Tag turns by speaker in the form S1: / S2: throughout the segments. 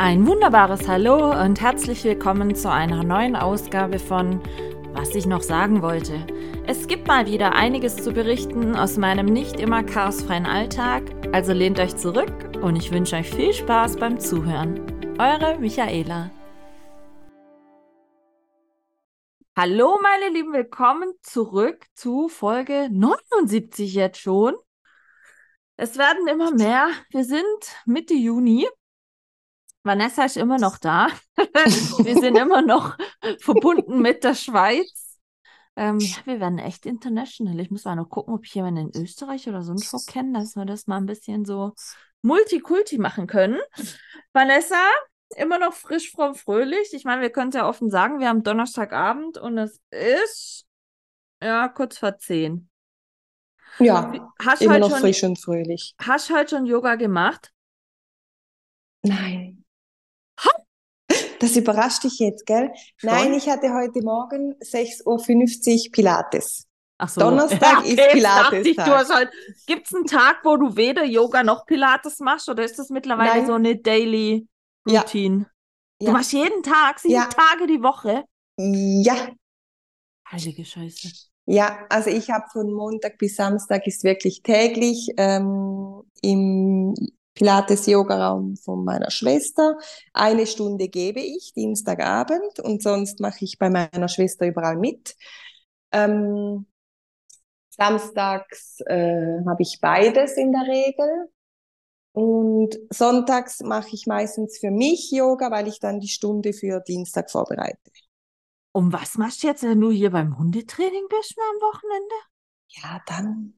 S1: Ein wunderbares Hallo und herzlich willkommen zu einer neuen Ausgabe von Was ich noch sagen wollte. Es gibt mal wieder einiges zu berichten aus meinem nicht immer chaosfreien Alltag, also lehnt euch zurück und ich wünsche euch viel Spaß beim Zuhören. Eure Michaela. Hallo meine Lieben, willkommen zurück zu Folge 79 jetzt schon. Es werden immer mehr. Wir sind Mitte Juni Vanessa ist immer noch da. wir sind immer noch verbunden mit der Schweiz. Ähm, ja, wir werden echt international. Ich muss mal noch gucken, ob ich jemanden in Österreich oder sonst wo kenne, dass wir das mal ein bisschen so Multikulti machen können. Vanessa, immer noch frisch, fromm, fröhlich. Ich meine, wir können es ja offen sagen, wir haben Donnerstagabend und es ist ja kurz vor zehn.
S2: Ja, hast immer noch schon, frisch und fröhlich.
S1: Hast du heute schon Yoga gemacht?
S2: Nein. Das überrascht dich jetzt, gell? Schon? Nein, ich hatte heute Morgen 6.50 Uhr Pilates.
S1: Ach so.
S2: Donnerstag ja, ist Pilates. Ich,
S1: halt, Gibt es einen Tag, wo du weder Yoga noch Pilates machst oder ist das mittlerweile Nein. so eine Daily Routine? Ja. Du ja. machst jeden Tag, sieben. Tage die Woche?
S2: Ja.
S1: Heilige Scheiße.
S2: Ja, also ich habe von Montag bis Samstag ist wirklich täglich ähm, im Pilates-Yoga-Raum von meiner Schwester. Eine Stunde gebe ich Dienstagabend und sonst mache ich bei meiner Schwester überall mit. Ähm, samstags äh, habe ich beides in der Regel. Und sonntags mache ich meistens für mich Yoga, weil ich dann die Stunde für Dienstag vorbereite.
S1: Und was machst du jetzt, wenn du hier beim Hundetraining bist am Wochenende?
S2: Ja, dann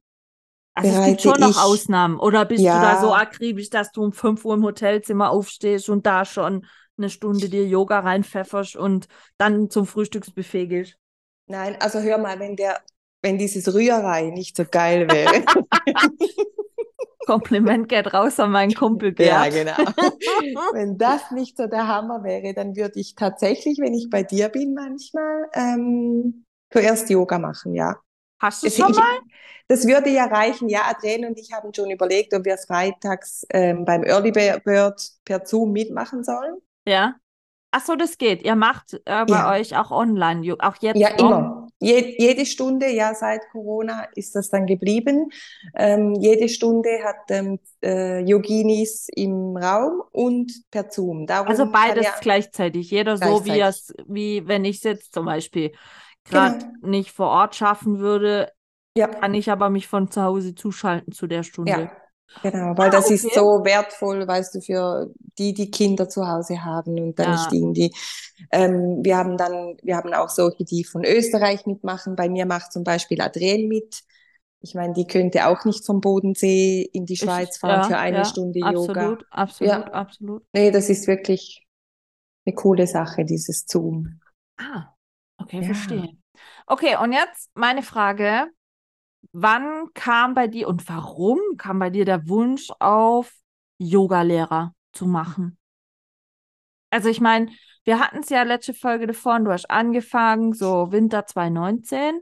S1: also es gibt schon noch Ausnahmen. Oder bist ja. du da so akribisch, dass du um 5 Uhr im Hotelzimmer aufstehst und da schon eine Stunde dir Yoga reinpfefferst und dann zum Frühstücksbuffet gehst?
S2: Nein, also hör mal, wenn der, wenn dieses Rührei nicht so geil wäre.
S1: Kompliment geht raus an meinen Kumpel Gerd.
S2: Ja, genau. wenn das nicht so der Hammer wäre, dann würde ich tatsächlich, wenn ich bei dir bin manchmal, ähm, zuerst Yoga machen, ja.
S1: Hast du es schon mal?
S2: Das würde ja reichen. Ja, Adrienne und ich haben schon überlegt, ob wir freitags ähm, beim Early Bird per Zoom mitmachen sollen.
S1: Ja. Ach so, das geht. Ihr macht äh, bei ja. euch auch online, auch jetzt?
S2: Ja, noch? immer. Je, jede Stunde, ja, seit Corona ist das dann geblieben. Ähm, jede Stunde hat ähm, äh, Yoginis im Raum und per Zoom.
S1: Darum also beides ja gleichzeitig. Jeder gleichzeitig. so, wie es, wie wenn ich jetzt zum Beispiel gerade genau. nicht vor Ort schaffen würde, ja. kann ich aber mich von zu Hause zuschalten zu der Stunde.
S2: Ja. Genau, weil ah, das okay. ist so wertvoll, weißt du, für die, die Kinder zu Hause haben und dann ja. nicht irgendwie. Ähm, wir haben dann, wir haben auch solche, die von Österreich mitmachen. Bei mir macht zum Beispiel Adrienne mit. Ich meine, die könnte auch nicht vom Bodensee in die Schweiz fahren ja, für eine ja, Stunde
S1: absolut,
S2: Yoga.
S1: Absolut, absolut, absolut.
S2: Nee, das ist wirklich eine coole Sache, dieses Zoom.
S1: Ah, okay, verstehe. Okay, und jetzt meine Frage. Wann kam bei dir und warum kam bei dir der Wunsch auf, Yogalehrer zu machen? Also ich meine, wir hatten es ja letzte Folge davor, du hast angefangen, so Winter 2019.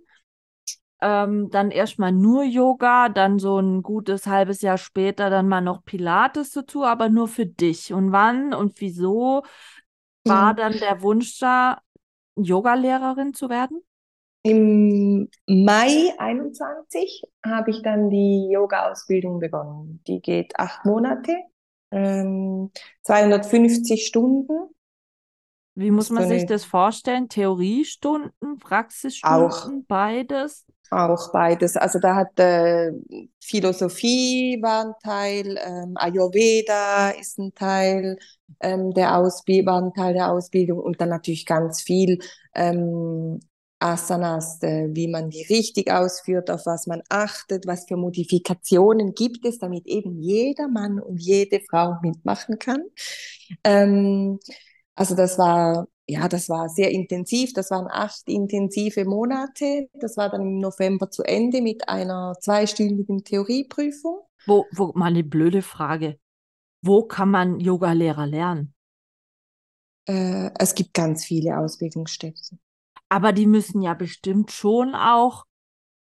S1: Ähm, dann erstmal nur Yoga, dann so ein gutes halbes Jahr später dann mal noch Pilates dazu, aber nur für dich. Und wann und wieso war dann der Wunsch da, Yogalehrerin zu werden?
S2: Im Mai 21 habe ich dann die Yoga-Ausbildung begonnen. Die geht acht Monate, ähm, 250 Stunden.
S1: Wie muss man so sich das vorstellen? Theoriestunden, Praxisstunden,
S2: auch,
S1: beides?
S2: Auch beides. Also da hat äh, Philosophie war ein Teil, ähm, Ayurveda ist ein Teil ähm, der Ausbildung, war ein Teil der Ausbildung und dann natürlich ganz viel ähm, Asanas, äh, wie man die richtig ausführt, auf was man achtet, was für Modifikationen gibt es, damit eben jeder Mann und jede Frau mitmachen kann. Ähm, also das war, ja, das war sehr intensiv. Das waren acht intensive Monate. Das war dann im November zu Ende mit einer zweistündigen Theorieprüfung.
S1: Wo, wo mal eine blöde Frage. Wo kann man Yoga-Lehrer lernen?
S2: Äh, es gibt ganz viele Ausbildungsstätten.
S1: Aber die müssen ja bestimmt schon auch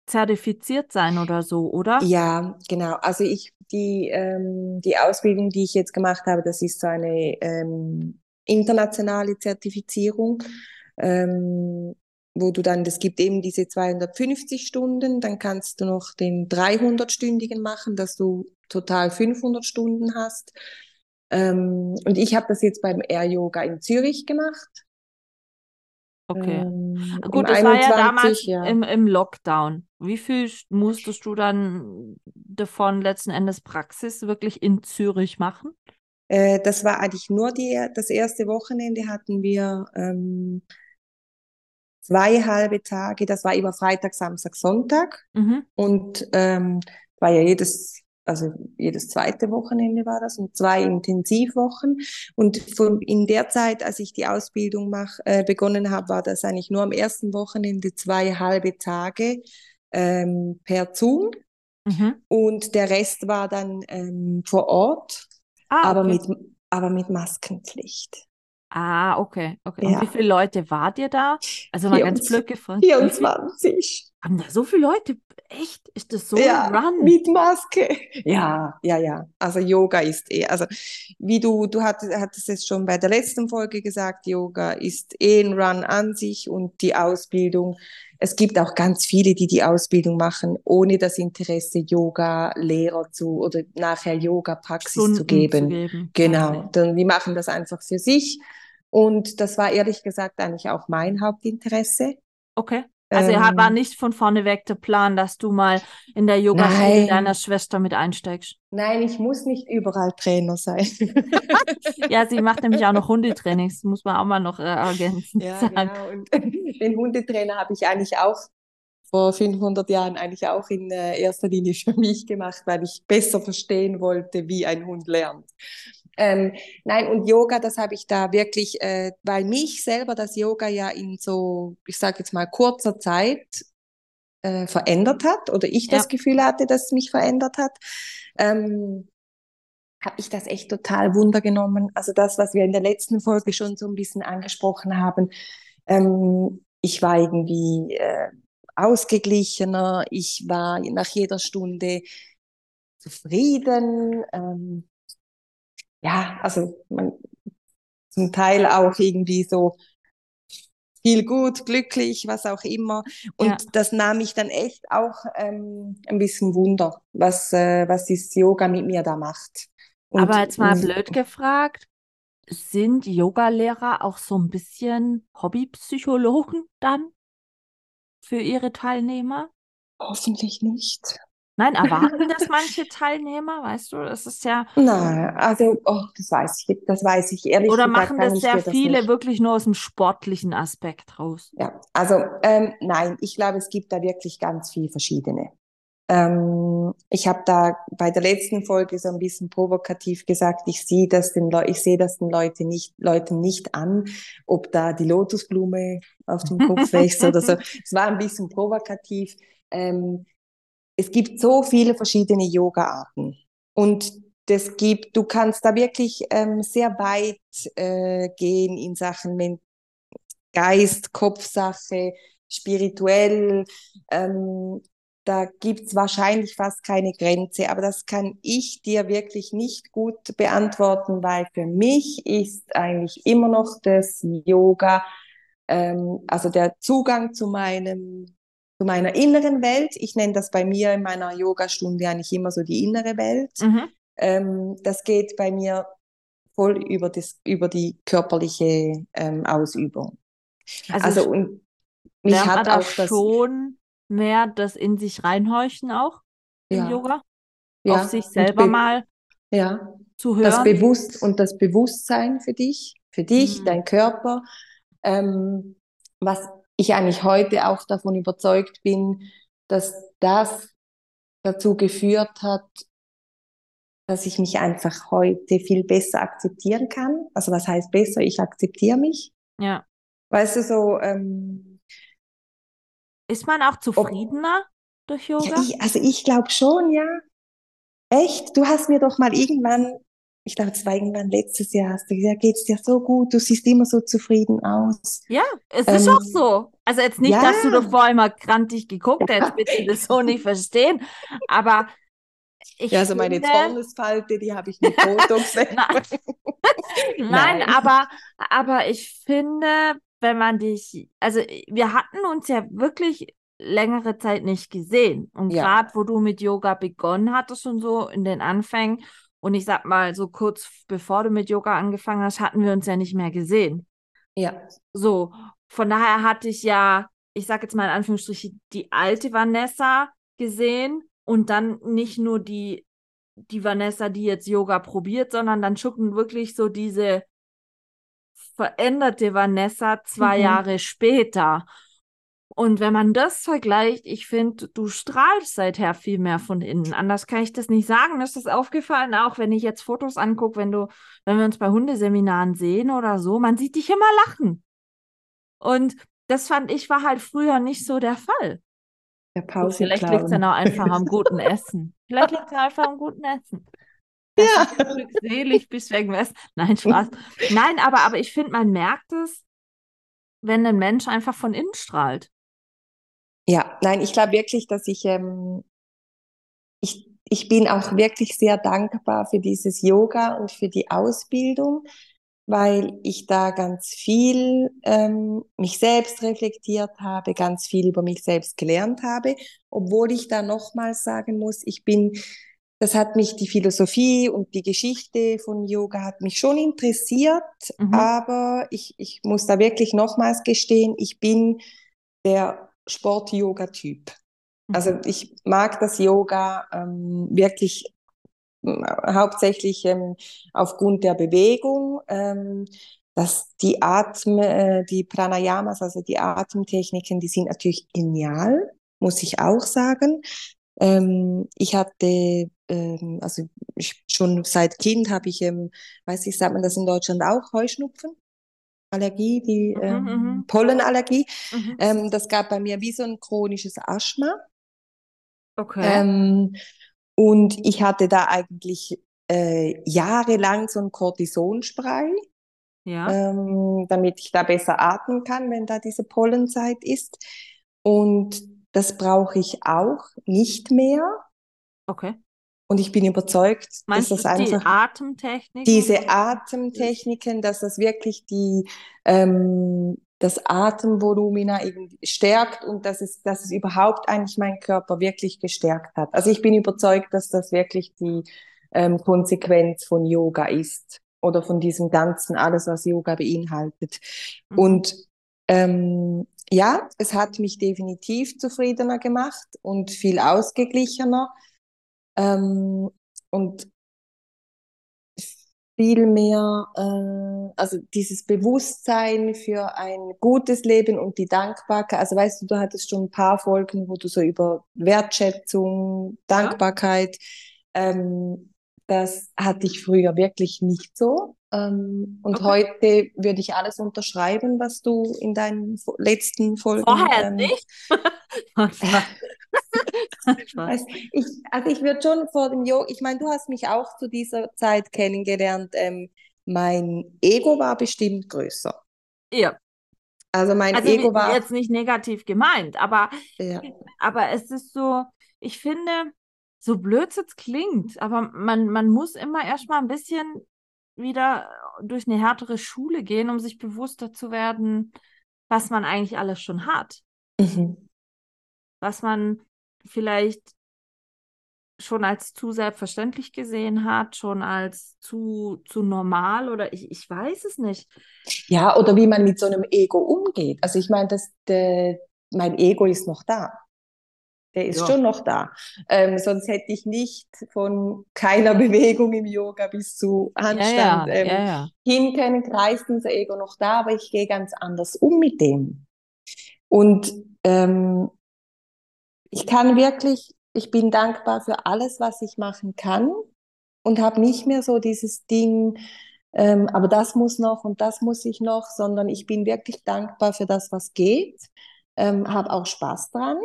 S1: zertifiziert sein oder so, oder?
S2: Ja, genau. Also ich, die, ähm, die Ausbildung, die ich jetzt gemacht habe, das ist so eine ähm, internationale Zertifizierung, ähm, wo du dann, das gibt eben diese 250 Stunden, dann kannst du noch den 300-stündigen machen, dass du total 500 Stunden hast. Ähm, und ich habe das jetzt beim Air Yoga in Zürich gemacht.
S1: Okay.
S2: Ähm,
S1: Gut, das war ja
S2: 21,
S1: damals
S2: ja.
S1: im, im Lockdown. Wie viel musstest du dann davon letzten Endes Praxis wirklich in Zürich machen?
S2: Äh, das war eigentlich nur die, das erste Wochenende hatten wir ähm, zwei halbe Tage, das war immer Freitag, Samstag, Sonntag.
S1: Mhm.
S2: und ähm, war ja jedes, also jedes zweite Wochenende war das und zwei Intensivwochen. Und von, in der Zeit, als ich die Ausbildung mach, äh, begonnen habe, war das eigentlich nur am ersten Wochenende zwei halbe Tage ähm, per Zoom.
S1: Mhm.
S2: und der Rest war dann ähm, vor Ort,
S1: Ah,
S2: aber
S1: okay.
S2: mit, aber mit Maskenpflicht.
S1: Ah, okay, okay. Und wie
S2: Ja.
S1: viele Leute wart ihr da? Also mal ganz
S2: 24.
S1: blöd gefragt. Viel?
S2: 24.
S1: Haben da so viele Leute? Echt? Ist das so
S2: Ja,
S1: ein Run?
S2: mit Maske. Ja, ja, ja. Also Yoga ist eh, also wie du, du hattest, hattest es schon bei der letzten Folge gesagt, Yoga ist eh ein Run an sich und die Ausbildung. Es gibt auch ganz viele, die die Ausbildung machen, ohne das Interesse, Yoga-Lehrer zu oder nachher Yoga-Praxis zu geben.
S1: geben.
S2: Genau, dann die machen das einfach für sich. Und das war ehrlich gesagt eigentlich auch mein Hauptinteresse.
S1: Okay. Also er hat- war
S2: Ähm,
S1: nicht von vorne weg der Plan, dass du mal in der
S2: Nein.
S1: deiner Schwester mit einsteigst.
S2: Nein, ich muss nicht überall Trainer sein.
S1: Ja, sie macht nämlich auch noch Hundetrainings, muss man auch mal noch äh, ergänzen
S2: Ja,
S1: sagen.
S2: genau. Und den Hundetrainer habe ich eigentlich auch vor 500 Jahren eigentlich auch in äh, erster Linie für mich gemacht, weil ich besser verstehen wollte, wie ein Hund lernt. Ähm, nein, und Yoga, das habe ich da wirklich, äh, weil mich selber das Yoga ja in so, ich sage jetzt mal, kurzer Zeit äh, verändert hat oder ich das
S1: Ja.
S2: Gefühl hatte, dass es mich verändert hat. Ähm, habe ich das echt total wundergenommen. Also das, was wir in der letzten Folge schon so ein bisschen angesprochen haben. Ähm, ich war irgendwie äh, ausgeglichener, ich war nach jeder Stunde zufrieden. Ähm, ja, also man, zum Teil auch irgendwie so viel gut, glücklich, was auch immer. Und
S1: Ja.
S2: das nahm mich dann echt auch ähm, ein bisschen Wunder, was, äh, was dieses Yoga mit mir da macht. Und
S1: Aber jetzt mal blöd gefragt, sind Yogalehrer auch so ein bisschen Hobbypsychologen dann für ihre Teilnehmer?
S2: hoffentlich nicht.
S1: Nein, erwarten das manche Teilnehmer, weißt du? Das ist ja,
S2: Nein, also oh, das weiß ich, das weiß ich ehrlich
S1: oder
S2: gesagt,
S1: machen das sehr
S2: das
S1: viele
S2: nicht.
S1: wirklich nur aus dem sportlichen Aspekt raus?
S2: Ja, also ähm, nein, ich glaube, es gibt da wirklich ganz viel verschiedene. Ähm, ich habe da bei der letzten Folge so ein bisschen provokativ gesagt, ich sehe das den Leu ich sehe das den Leute nicht, Leuten nicht an, ob da die Lotusblume auf dem Kopf wächst oder so. Es war ein bisschen provokativ. Ähm, es gibt so viele verschiedene Yoga-Arten und das gibt, du kannst da wirklich ähm, sehr weit äh, gehen in Sachen Men Geist, Kopfsache, spirituell. Ähm, da gibt's wahrscheinlich fast keine Grenze, aber das kann ich dir wirklich nicht gut beantworten, weil für mich ist eigentlich immer noch das Yoga, ähm, also der Zugang zu meinem zu meiner inneren Welt. Ich nenne das bei mir in meiner Yogastunde eigentlich immer so die innere Welt.
S1: Mhm.
S2: Ähm, das geht bei mir voll über, das, über die körperliche ähm, Ausübung.
S1: Also,
S2: Also und mich
S1: lernt man
S2: hat
S1: da
S2: auch das,
S1: schon mehr das in sich reinhorchen auch im
S2: ja,
S1: Yoga?
S2: ja,
S1: Auf sich selber
S2: be-
S1: mal
S2: ja,
S1: zu
S2: das
S1: hören?
S2: Bewusst und das Bewusstsein für dich, für dich,
S1: Mhm.
S2: dein Körper, ähm, was ich eigentlich heute auch davon überzeugt bin, dass das dazu geführt hat, dass ich mich einfach heute viel besser akzeptieren kann. Also was heißt besser? Ich akzeptiere mich.
S1: Ja.
S2: Weißt du, so, ähm,
S1: Ist man auch zufriedener durch
S2: ja,
S1: Yoga?
S2: ich, also ich glaube schon, ja. Echt? Du hast mir doch mal irgendwann ich glaube, es war irgendwann letztes Jahr, hast du gesagt, geht's dir so gut, du siehst immer so zufrieden aus.
S1: Ja, es ist
S2: Ähm,
S1: auch so. Also jetzt nicht,
S2: ja.
S1: dass du davor immer grantig geguckt hättest, bitte das so nicht verstehen. Aber ich
S2: Ja, also meine
S1: finde,
S2: Zornesfalte, die habe ich mit Botox.
S1: Nein, Nein. aber, aber ich finde, wenn man dich, also wir hatten uns ja wirklich längere Zeit nicht gesehen. Und
S2: Ja.
S1: gerade wo du mit Yoga begonnen hattest und so in den Anfängen, und ich sag mal, so kurz bevor du mit Yoga angefangen hast, hatten wir uns ja nicht mehr gesehen.
S2: Ja,
S1: So, von daher hatte ich ja, ich sag jetzt mal in Anführungsstrichen, die alte Vanessa gesehen und dann nicht nur die, die Vanessa, die jetzt Yoga probiert, sondern dann schon wirklich so diese veränderte Vanessa zwei
S2: Mhm.
S1: Jahre später. Und wenn man das vergleicht, ich finde, du strahlst seither viel mehr von innen. Anders kann ich das nicht sagen. Mir ist das aufgefallen, auch wenn ich jetzt Fotos angucke, wenn du, wenn wir uns bei Hundeseminaren sehen oder so, man sieht dich immer lachen. Und das fand ich war halt früher nicht so der Fall.
S2: der Pause
S1: vielleicht liegt es dann auch einfach am guten Essen. Vielleicht liegt es einfach am guten Essen. Dass
S2: Ja.
S1: glückselig bist wegen Essen. Nein, Spaß. Nein, aber, aber ich finde, man merkt es, wenn ein Mensch einfach von innen strahlt.
S2: Ja, nein, ich glaube wirklich, dass ich, ähm, ich, ich bin auch wirklich sehr dankbar für dieses Yoga und für die Ausbildung, weil ich da ganz viel ähm, mich selbst reflektiert habe, ganz viel über mich selbst gelernt habe, obwohl ich da nochmals sagen muss, ich bin, das hat mich die Philosophie und die Geschichte von Yoga hat mich schon interessiert,
S1: Mhm.
S2: aber ich, ich muss da wirklich nochmals gestehen, ich bin der Sport-Yoga-Typ. Also ich mag das Yoga ähm, wirklich ähm, hauptsächlich ähm, aufgrund der Bewegung, ähm, dass die Atm, äh, die Pranayamas, also die Atemtechniken, die sind natürlich genial, muss ich auch sagen. Ähm, ich hatte, ähm, also ich, schon seit Kind habe ich, ähm, weiß ich, sagt man das in Deutschland auch, Heuschnupfen? Allergie, die
S1: Mhm,
S2: ähm,
S1: mhm.
S2: Pollenallergie.
S1: Mhm.
S2: Ähm, das gab bei mir wie so ein chronisches Asthma.
S1: Okay.
S2: Ähm, und ich hatte da eigentlich äh, jahrelang so ein Cortisonspray,
S1: ja.
S2: ähm, damit ich da besser atmen kann, wenn da diese Pollenzeit ist. Und das brauche ich auch nicht mehr.
S1: Okay.
S2: Und ich bin überzeugt,
S1: Meinst
S2: dass das
S1: die
S2: einfach
S1: Atemtechnik?
S2: diese Atemtechniken, dass das wirklich die, ähm, das Atemvolumina stärkt und dass es, dass es überhaupt eigentlich meinen Körper wirklich gestärkt hat. Also ich bin überzeugt, dass das wirklich die ähm, Konsequenz von Yoga ist oder von diesem ganzen, alles, was Yoga beinhaltet.
S1: Mhm.
S2: Und ähm, ja, es hat mich definitiv zufriedener gemacht und viel ausgeglichener. Ähm, und viel mehr, äh, also dieses Bewusstsein für ein gutes Leben und die Dankbarkeit. Also weißt du, du hattest schon ein paar Folgen, wo du so über Wertschätzung, Dankbarkeit, ähm, das hatte ich früher wirklich nicht so. Ähm, und
S1: Okay.
S2: heute würde ich alles unterschreiben, was du in deinen letzten Folgen.
S1: Vorher
S2: ähm,
S1: nicht?
S2: Also ich, also ich würde schon vor dem Yoga, ich meine, du hast mich auch zu dieser Zeit kennengelernt. Ähm, mein Ego war bestimmt größer.
S1: Ja.
S2: Also mein
S1: Also
S2: Ego war,
S1: jetzt nicht negativ gemeint, aber,
S2: ja,
S1: aber es ist so, ich finde, so blöd es jetzt klingt, aber man, man muss immer erstmal ein bisschen wieder durch eine härtere Schule gehen, um sich bewusster zu werden, was man eigentlich alles schon hat.
S2: mhm.
S1: Was man vielleicht schon als zu selbstverständlich gesehen hat, schon als zu, zu normal oder ich, ich weiß es nicht.
S2: ja, oder wie man mit so einem Ego umgeht. Also ich meine, das, der, mein Ego ist noch da. Der ist
S1: Ja.
S2: schon noch da. Ähm, sonst hätte ich nicht von keiner Bewegung im Yoga bis zu Handstand
S1: ja,
S2: ähm,
S1: ja, ja.
S2: hin können, kreist dieser Ego noch da, aber ich gehe ganz anders um mit dem. Und ähm, ich kann wirklich, ich bin dankbar für alles, was ich machen kann und habe nicht mehr so dieses Ding, ähm, aber das muss noch und das muss ich noch, sondern ich bin wirklich dankbar für das, was geht, ähm, habe auch Spaß dran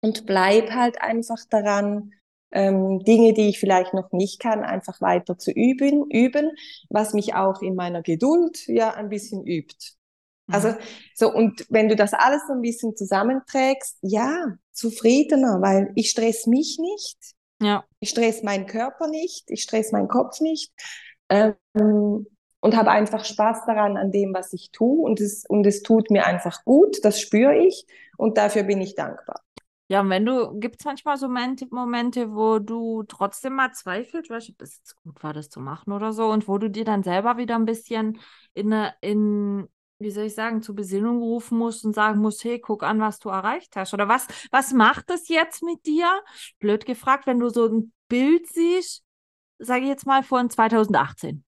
S2: und bleib halt einfach daran, ähm, Dinge, die ich vielleicht noch nicht kann, einfach weiter zu üben, üben, was mich auch in meiner Geduld ja ein bisschen übt. Also
S1: Mhm.
S2: so, und wenn du das alles so ein bisschen zusammenträgst, ja, zufriedener, weil ich stress mich nicht,
S1: Ja.
S2: ich stress meinen Körper nicht, ich stress meinen Kopf nicht ähm, und habe einfach Spaß daran, an dem, was ich tue und es, und es tut mir einfach gut, das spüre ich und dafür bin ich dankbar.
S1: Ja, und wenn du, gibt es manchmal so Momente, wo du trotzdem mal zweifelst, du, ob das jetzt gut war, das zu machen oder so, und wo du dir dann selber wieder ein bisschen in, eine, in wie soll ich sagen, zur Besinnung rufen musst und sagen musst, hey, guck an, was du erreicht hast. Oder was, was macht das jetzt mit dir? Blöd gefragt, wenn du so ein Bild siehst, sage ich jetzt mal von 2018.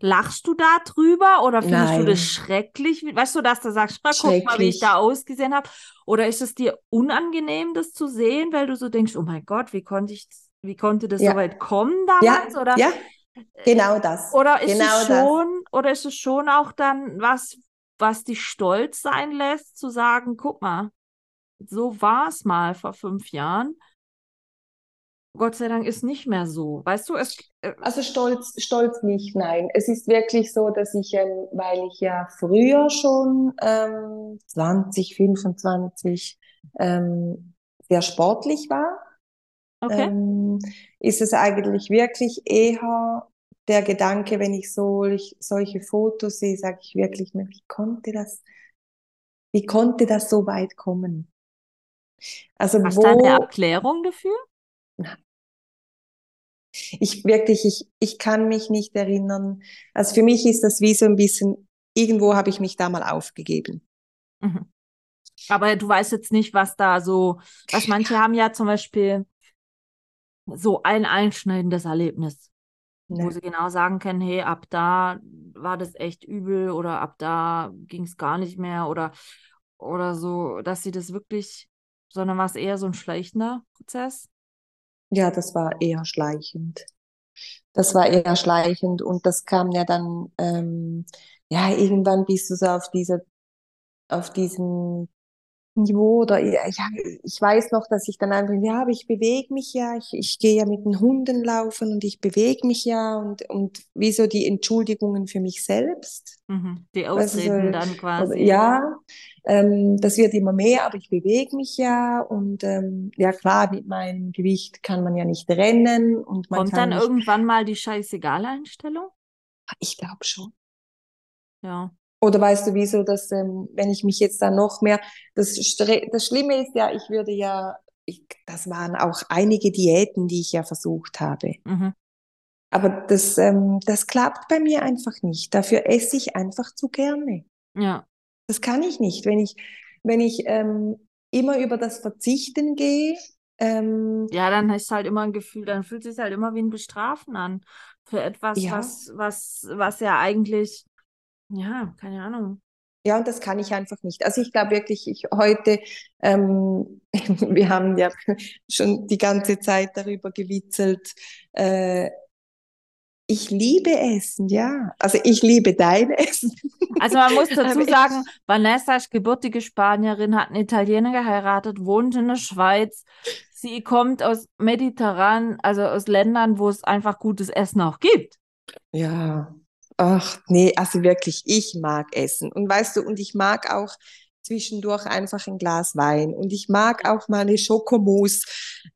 S1: Lachst du da drüber oder findest du das
S2: Nein.
S1: schrecklich? Weißt du, dass du sagst, na, guck mal, wie ich da ausgesehen habe? Oder ist es dir unangenehm, das zu sehen, weil du so denkst, oh mein Gott, wie konnte ich, wie konnte das
S2: Ja.
S1: so weit kommen
S2: Ja,
S1: damals? Oder,
S2: ja, genau das.
S1: oder ist
S2: genau
S1: es schon, oder ist es schon auch dann was, was dich stolz sein lässt, zu sagen, guck mal, so war es mal vor fünf Jahren. Gott sei Dank ist nicht mehr so. Weißt du, es, äh,
S2: Also stolz, stolz nicht, nein. Es ist wirklich so, dass ich, ähm, weil ich ja früher schon ähm, 20, 25 ähm, sehr sportlich war,
S1: okay.
S2: ähm, ist es eigentlich wirklich eher der Gedanke, wenn ich solch, solche Fotos sehe, sage ich wirklich mir, wie konnte das, wie konnte das so weit kommen? Also
S1: Hast du da eine
S2: wo,
S1: Erklärung dafür?
S2: Ich wirklich, ich, ich kann mich nicht erinnern. Also für mich ist das wie so ein bisschen, irgendwo habe ich mich da mal aufgegeben.
S1: Mhm. Aber du weißt jetzt nicht, was da so, was manche haben ja zum Beispiel so ein einschneidendes Erlebnis, wo
S2: Ne?
S1: sie genau sagen können, hey, ab da war das echt übel oder ab da ging es gar nicht mehr oder, oder so, dass sie das wirklich, sondern war es eher so ein schleichender Prozess?
S2: Ja, das war eher schleichend. Das war eher schleichend und das kam ja dann, ähm, ja, irgendwann bist du so auf dieser, auf diesem Niveau oder ja, ich weiß noch, dass ich dann einfach, ja, aber ich bewege mich ja, ich, ich gehe ja mit den Hunden laufen und ich bewege mich ja und, und wie so die Entschuldigungen für mich selbst.
S1: Mhm. Die Ausreden dann
S2: oder,
S1: quasi.
S2: ja, ähm, das wird immer mehr, aber ich bewege mich ja und ähm, ja klar, mit meinem Gewicht kann man ja nicht rennen und man
S1: Kommt dann
S2: nicht,
S1: irgendwann mal die Scheißegal-Einstellung?
S2: ich glaube schon.
S1: Ja.
S2: Oder weißt du, wieso, dass ähm, wenn ich mich jetzt da noch mehr, das, das Schlimme ist ja, ich würde ja, ich, das waren auch einige Diäten, die ich ja versucht habe.
S1: Mhm.
S2: Aber das, ähm, das klappt bei mir einfach nicht. Dafür esse ich einfach zu gerne.
S1: Ja.
S2: Das kann ich nicht. Wenn ich, wenn ich ähm, immer über das Verzichten gehe, ähm,
S1: Ja, dann ist halt immer ein Gefühl, dann fühlt sich halt immer wie ein Bestrafen an für etwas,
S2: ja,
S1: was, was, was ja eigentlich, ja, keine Ahnung.
S2: ja, und das kann ich einfach nicht. Also ich glaube wirklich, ich heute, ähm, wir haben ja schon die ganze Zeit darüber gewitzelt, äh, ich liebe Essen, ja. Also ich liebe dein Essen.
S1: Also man muss dazu sagen, Vanessa ist gebürtige Spanierin, hat einen Italiener geheiratet, wohnt in der Schweiz. Sie kommt aus mediterran, also aus Ländern, wo es einfach gutes Essen auch gibt.
S2: ja, ach nee, also wirklich, ich mag Essen. Und weißt du, und ich mag auch zwischendurch einfach ein Glas Wein. Und ich mag auch mal eine Schokomousse.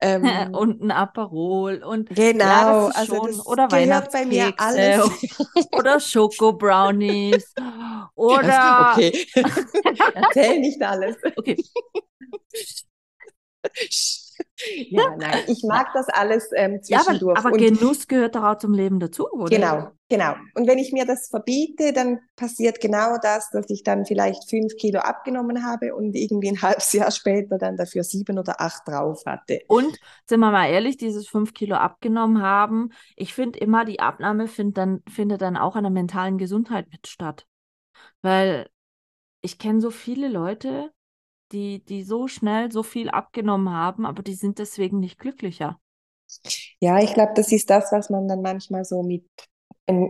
S2: Ähm,
S1: Und ein Aperol und ja,
S2: genau,
S1: das ist
S2: also
S1: schon.
S2: das
S1: Oder
S2: gehört bei mir alles.
S1: oder Schoko-Brownies
S2: Also,
S1: oder
S2: okay, erzähl nicht alles.
S1: okay.
S2: Ja, nein, ich mag das alles ähm,
S1: Ja, aber,
S2: zwischendurch.
S1: aber Genuss gehört doch auch zum Leben dazu, oder?
S2: Genau, genau. Und wenn ich mir das verbiete, dann passiert genau das, dass ich dann vielleicht fünf Kilo abgenommen habe und irgendwie ein halbes Jahr später dann dafür sieben oder acht drauf hatte.
S1: Und sind wir mal ehrlich, dieses fünf Kilo abgenommen haben, ich finde immer, die Abnahme find dann, findet dann auch an der mentalen Gesundheit mit statt. Weil ich kenne so viele Leute, die, die so schnell so viel abgenommen haben, aber die sind deswegen nicht glücklicher.
S2: Ja, ich glaube, das ist das, was man dann manchmal so mit,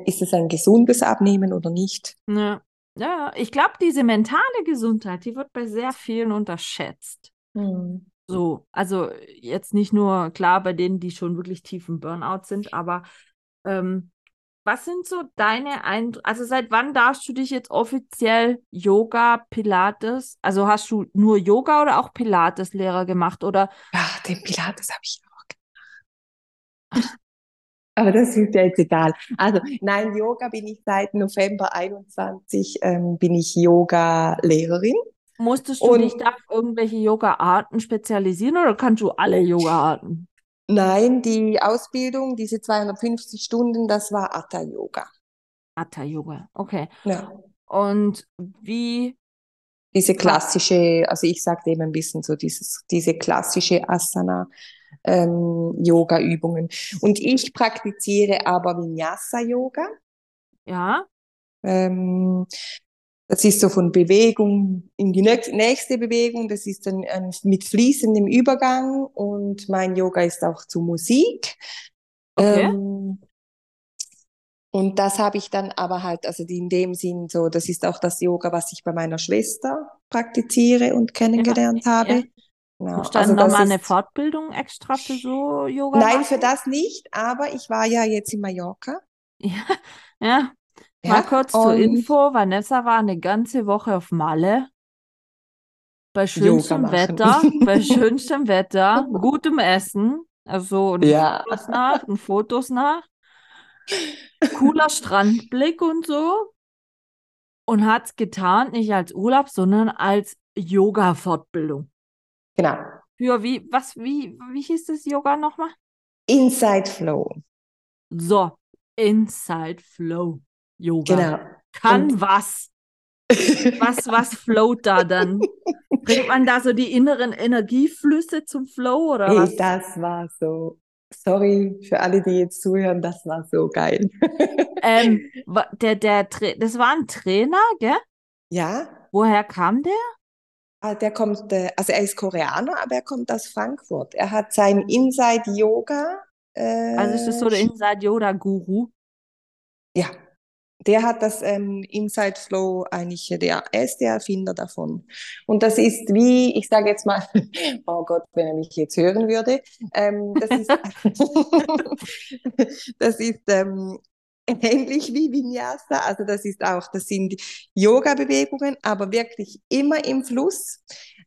S2: ist es ein gesundes Abnehmen oder nicht?
S1: Ja, ja ich glaube, diese mentale Gesundheit, die wird bei sehr vielen unterschätzt.
S2: Hm.
S1: So, also jetzt nicht nur klar bei denen, die schon wirklich tief im Burnout sind, aber ähm, was sind so deine Eindrücke? Also seit wann darfst du dich jetzt offiziell Yoga, Pilates? Also hast du nur Yoga oder auch Pilates-Lehrer gemacht? Oder
S2: Ja, den Pilates habe ich auch gemacht. Aber das ist ja jetzt egal. Also, nein, Yoga bin ich seit November 21, ähm, bin ich Yoga-Lehrerin.
S1: musstest du
S2: Und-
S1: dich da auf irgendwelche Yoga-Arten spezialisieren oder kannst du alle Yoga-Arten?
S2: Nein, die Ausbildung, diese 250 Stunden, das war Hatha-Yoga.
S1: Hatha-Yoga, okay.
S2: Ja.
S1: Und wie,
S2: Diese klassische, also ich sage eben ein bisschen so dieses, diese klassische Asana, ähm, Yoga-Übungen. Und ich praktiziere aber Vinyasa-Yoga.
S1: ja,
S2: Ähm, das ist so von Bewegung in die näch- nächste Bewegung. Das ist dann ein, mit fließendem Übergang und mein Yoga ist auch zu Musik.
S1: Okay.
S2: Ähm, und das habe ich dann aber halt, also in dem Sinn so, das ist auch das Yoga, was ich bei meiner Schwester praktiziere und kennengelernt habe.
S1: ja.
S2: Genau.
S1: Du dann
S2: Also
S1: nochmal eine
S2: ist-
S1: Fortbildung extra für so Yoga?
S2: Nein, für das nicht, aber ich war ja jetzt in Mallorca.
S1: Ja, ja.
S2: Ja,
S1: Mal kurz zur Info. Vanessa war eine ganze Woche auf Malle. Bei schönstem. Wetter, bei schönstem Wetter, gutem Essen, also und
S2: Ja.
S1: Fotos nach, und Fotos nach. Cooler Strandblick und so. Und hat's getan, nicht als Urlaub, sondern als Yoga-Fortbildung.
S2: Genau.
S1: Für wie, was, wie, wie hieß das Yoga nochmal?
S2: Inside Flow.
S1: So, Inside Flow Yoga.
S2: Genau.
S1: Kann
S2: Und-
S1: was? Was, was float da dann? Bringt man da so die inneren Energieflüsse zum Flow oder
S2: Hey,
S1: was?
S2: das war so. Sorry für alle, die jetzt zuhören, das war so geil.
S1: Ähm, der, der, das war ein Trainer, gell?
S2: Ja,
S1: Woher kam der?
S2: ah, der kommt, äh, also er ist Koreaner, aber er kommt aus Frankfurt. Er hat sein Inside Yoga. Äh,
S1: Also ist das so der Inside Yoga Guru?
S2: Ja, der hat das ähm, Inside Flow eigentlich, der, er ist der Erfinder davon. Und das ist wie, ich sage jetzt mal, oh Gott, wenn er mich jetzt hören würde, ähm, das ist, das ist ähm, ähnlich wie Vinyasa, also das ist auch, das sind Yoga-Bewegungen, aber wirklich immer im Fluss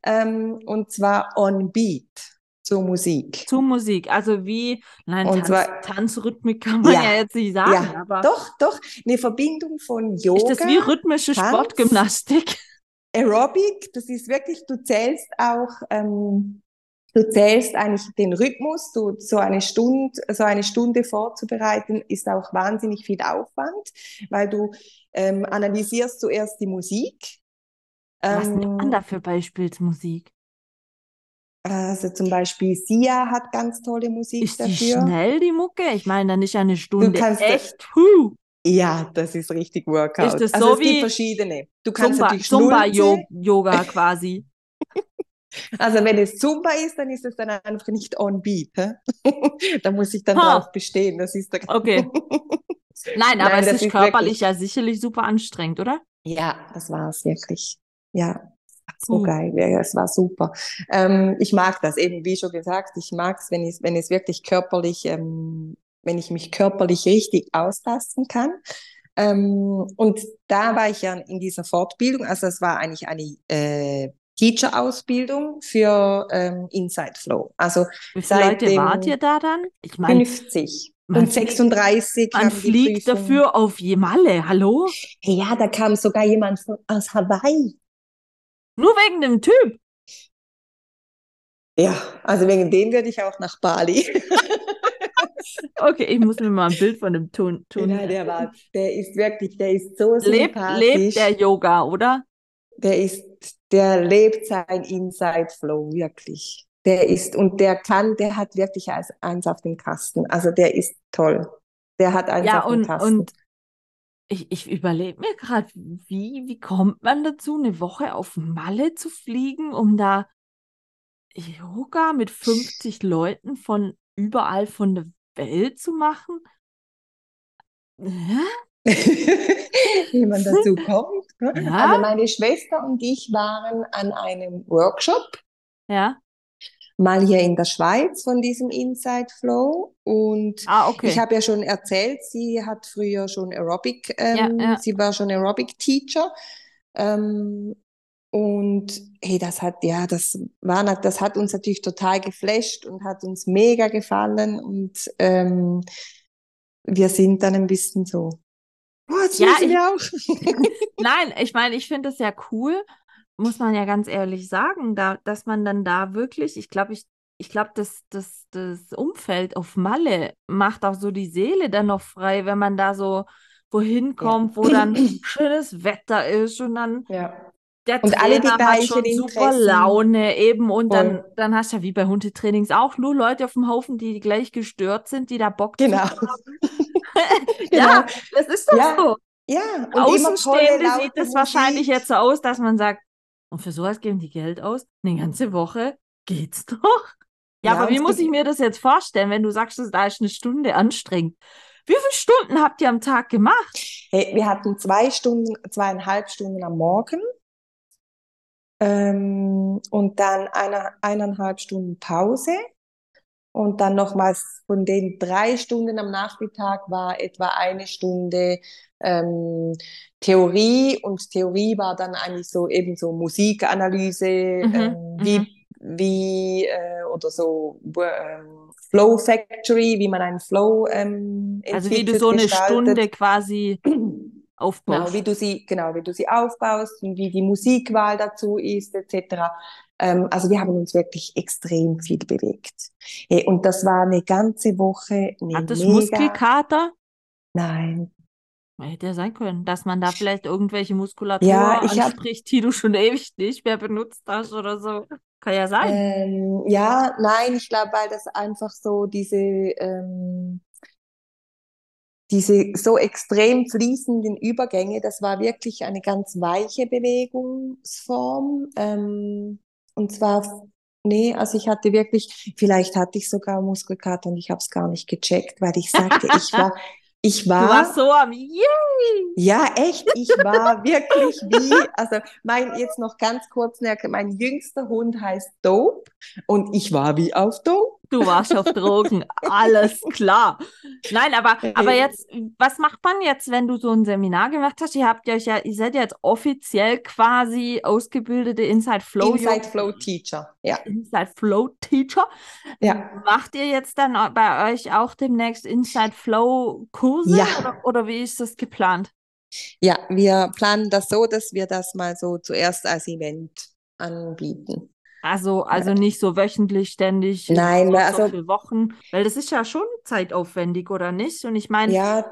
S2: ähm, und zwar on Beat zur Musik.
S1: Zu Musik. Also wie, nein,
S2: Und
S1: Tanz,
S2: zwar-
S1: Tanzrhythmik kann man
S2: Ja,
S1: ja jetzt nicht sagen,
S2: Ja,
S1: aber
S2: doch, doch, eine Verbindung von Yoga.
S1: ist das wie rhythmische
S2: Tanz?
S1: Sportgymnastik?
S2: Aerobic, das ist wirklich, du zählst auch, ähm, du zählst eigentlich den Rhythmus, du, so eine Stunde, so eine Stunde vorzubereiten, ist auch wahnsinnig viel Aufwand, weil du ähm, analysierst zuerst die Musik.
S1: Was nimmt man
S2: Ähm,
S1: da für Beispielsmusik?
S2: Also zum Beispiel Sia hat ganz tolle Musik
S1: Ist die
S2: dafür.
S1: schnell, die Mucke? Ich meine, dann nicht eine Stunde.
S2: kannst da-
S1: Echt? Puh.
S2: Ja, das ist richtig Workout.
S1: Ist das
S2: also
S1: so
S2: es gibt
S1: wie
S2: verschiedene. Du kannst
S1: Zumba,
S2: natürlich
S1: Zumba -Yo Yoga quasi.
S2: Also wenn es Zumba ist, dann ist es dann einfach nicht on beat. Da muss ich dann
S1: Ha.
S2: drauf bestehen. Das ist der
S1: Okay. Nein, aber
S2: Nein,
S1: es ist
S2: ist
S1: körperlich
S2: wirklich-
S1: ja sicherlich super anstrengend, oder?
S2: ja, das war es wirklich. Ja, so
S1: Puh.
S2: geil. Es war super. Ähm, ich mag das eben, wie schon gesagt, ich mag es, wenn es, wenn es wirklich körperlich, ähm, wenn ich mich körperlich richtig austasten kann. Ähm, und da war ich ja in dieser Fortbildung, also es war eigentlich eine äh, Teacher-Ausbildung für ähm, Inside Flow. Also
S1: Wie viele Leute wart ihr da dann? Ich meine,
S2: 50
S1: man
S2: und
S1: fliegt-
S2: 36
S1: man fliegt dafür auf Jemalle. Hallo?
S2: Ja, da kam sogar jemand von, aus Hawaii.
S1: Nur wegen dem Typ.
S2: Ja, also wegen dem würde ich auch nach Bali.
S1: Okay, ich muss mir mal ein Bild von dem tun. tun.
S2: Nein, der war, der ist wirklich, der ist so
S1: lebt,
S2: sympathisch.
S1: lebt der Yoga, oder?
S2: Der ist, der lebt sein Inside Flow wirklich. Der ist, und der kann, der hat wirklich eins auf dem Kasten. Also der ist toll. Der hat eins
S1: Ja,
S2: auf dem Kasten.
S1: und ich, ich überlege mir gerade, wie, wie kommt man dazu, eine Woche auf Malle zu fliegen, um da Yoga mit 50 Leuten von überall von der Welt zu machen?
S2: Wie man dazu kommt. ne?
S1: Ja.
S2: Also meine Schwester und ich waren an einem Workshop
S1: Ja,
S2: mal hier in der Schweiz von diesem Inside Flow. Und
S1: Ah, okay.
S2: ich habe ja schon erzählt, sie hat früher schon Aerobic, ähm,
S1: ja.
S2: sie war schon Aerobic-Teacher. Ähm, und hey, das hat, ja, das war, das hat uns natürlich total geflasht und hat uns mega gefallen. Und ähm, wir sind dann ein bisschen so, oh, jetzt
S1: Ja, ich-. Nein, ich meine, ich finde es ja cool, muss man ja ganz ehrlich sagen, da, dass man dann da wirklich, ich glaube, ich, ich glaube, das, das, das Umfeld auf Malle macht auch so die Seele dann noch frei, wenn man da so wohin kommt, wo dann schönes Wetter ist und dann
S2: Ja.
S1: der
S2: Und alle die
S1: hat schon super
S2: Interessen.
S1: Laune eben und dann,
S2: Voll.
S1: dann hast du ja wie bei Hundetrainings auch nur Leute auf dem Haufen, die gleich gestört sind, die da Bock
S2: Genau.
S1: haben.
S2: Genau.
S1: Ja, das ist doch
S2: Ja,
S1: so.
S2: Ja, und
S1: Außenstehende sieht es wahrscheinlich jetzt so aus, dass man sagt, und für sowas geben die Geld aus? Eine ganze Woche geht's doch. Ja,
S2: Ja,
S1: aber wie muss ich mir das jetzt vorstellen, wenn du sagst, dass da ist eine Stunde anstrengend? Wie viele Stunden habt ihr am Tag gemacht?
S2: Hey, wir hatten zwei Stunden, zweieinhalb Stunden am Morgen ähm, und dann eine, eineinhalb Stunden Pause. Und dann nochmals von den drei Stunden am Nachmittag war etwa eine Stunde ähm, Theorie und Theorie war dann eigentlich so eben so Musikanalyse,
S1: Mhm,
S2: ähm, wie,
S1: mhm.
S2: wie äh, oder so ähm, Flow Factory, wie man einen Flow ähm,
S1: Also wie du so eine
S2: gestaltet.
S1: Stunde quasi
S2: Genau,
S1: aufbaust.
S2: wie du sie, genau, wie du sie aufbaust und wie die Musikwahl dazu ist, etc. Ähm, also wir haben uns wirklich extrem viel bewegt. Und das war eine ganze Woche eine
S1: Hattest du
S2: mega.
S1: Muskelkater?
S2: Nein.
S1: Hätte ja sein können, dass man da vielleicht irgendwelche Muskulatur
S2: Ja, ich hab-
S1: anspricht, die du schon ewig nicht mehr benutzt hast oder so. Kann ja sein.
S2: Ähm, ja, nein, ich glaube, weil das einfach so diese, ähm, diese so extrem fließenden Übergänge, das war wirklich eine ganz weiche Bewegungsform. Ähm, und zwar, nee, also ich hatte wirklich, vielleicht hatte ich sogar Muskelkater und ich habe es gar nicht gecheckt, weil ich sagte, ich war, ich
S1: Du
S2: war.
S1: warst so am Yay!
S2: Ja, echt. Ich war wirklich wie, also mein, jetzt noch ganz kurz, mein jüngster Hund heißt Dope und ich war wie auf Dope.
S1: Du warst auf Drogen, alles klar. Nein, aber, aber jetzt, was macht man jetzt, wenn du so ein Seminar gemacht hast? Ihr habt euch ja, ihr seid ja jetzt offiziell quasi ausgebildete Inside Flow
S2: Inside Flow Teacher, ja.
S1: Inside Flow Teacher.
S2: Ja.
S1: Macht ihr jetzt dann bei euch auch demnächst Inside Flow Kurse
S2: Ja.
S1: oder, oder wie ist das geplant?
S2: Ja, wir planen das so, dass wir das mal so zuerst als Event anbieten.
S1: Also, also nicht so wöchentlich, ständig,
S2: Nein,
S1: so,
S2: weil
S1: so
S2: also-
S1: für Wochen, weil das ist ja schon zeitaufwendig, oder nicht? Und ich meine,
S2: Ja,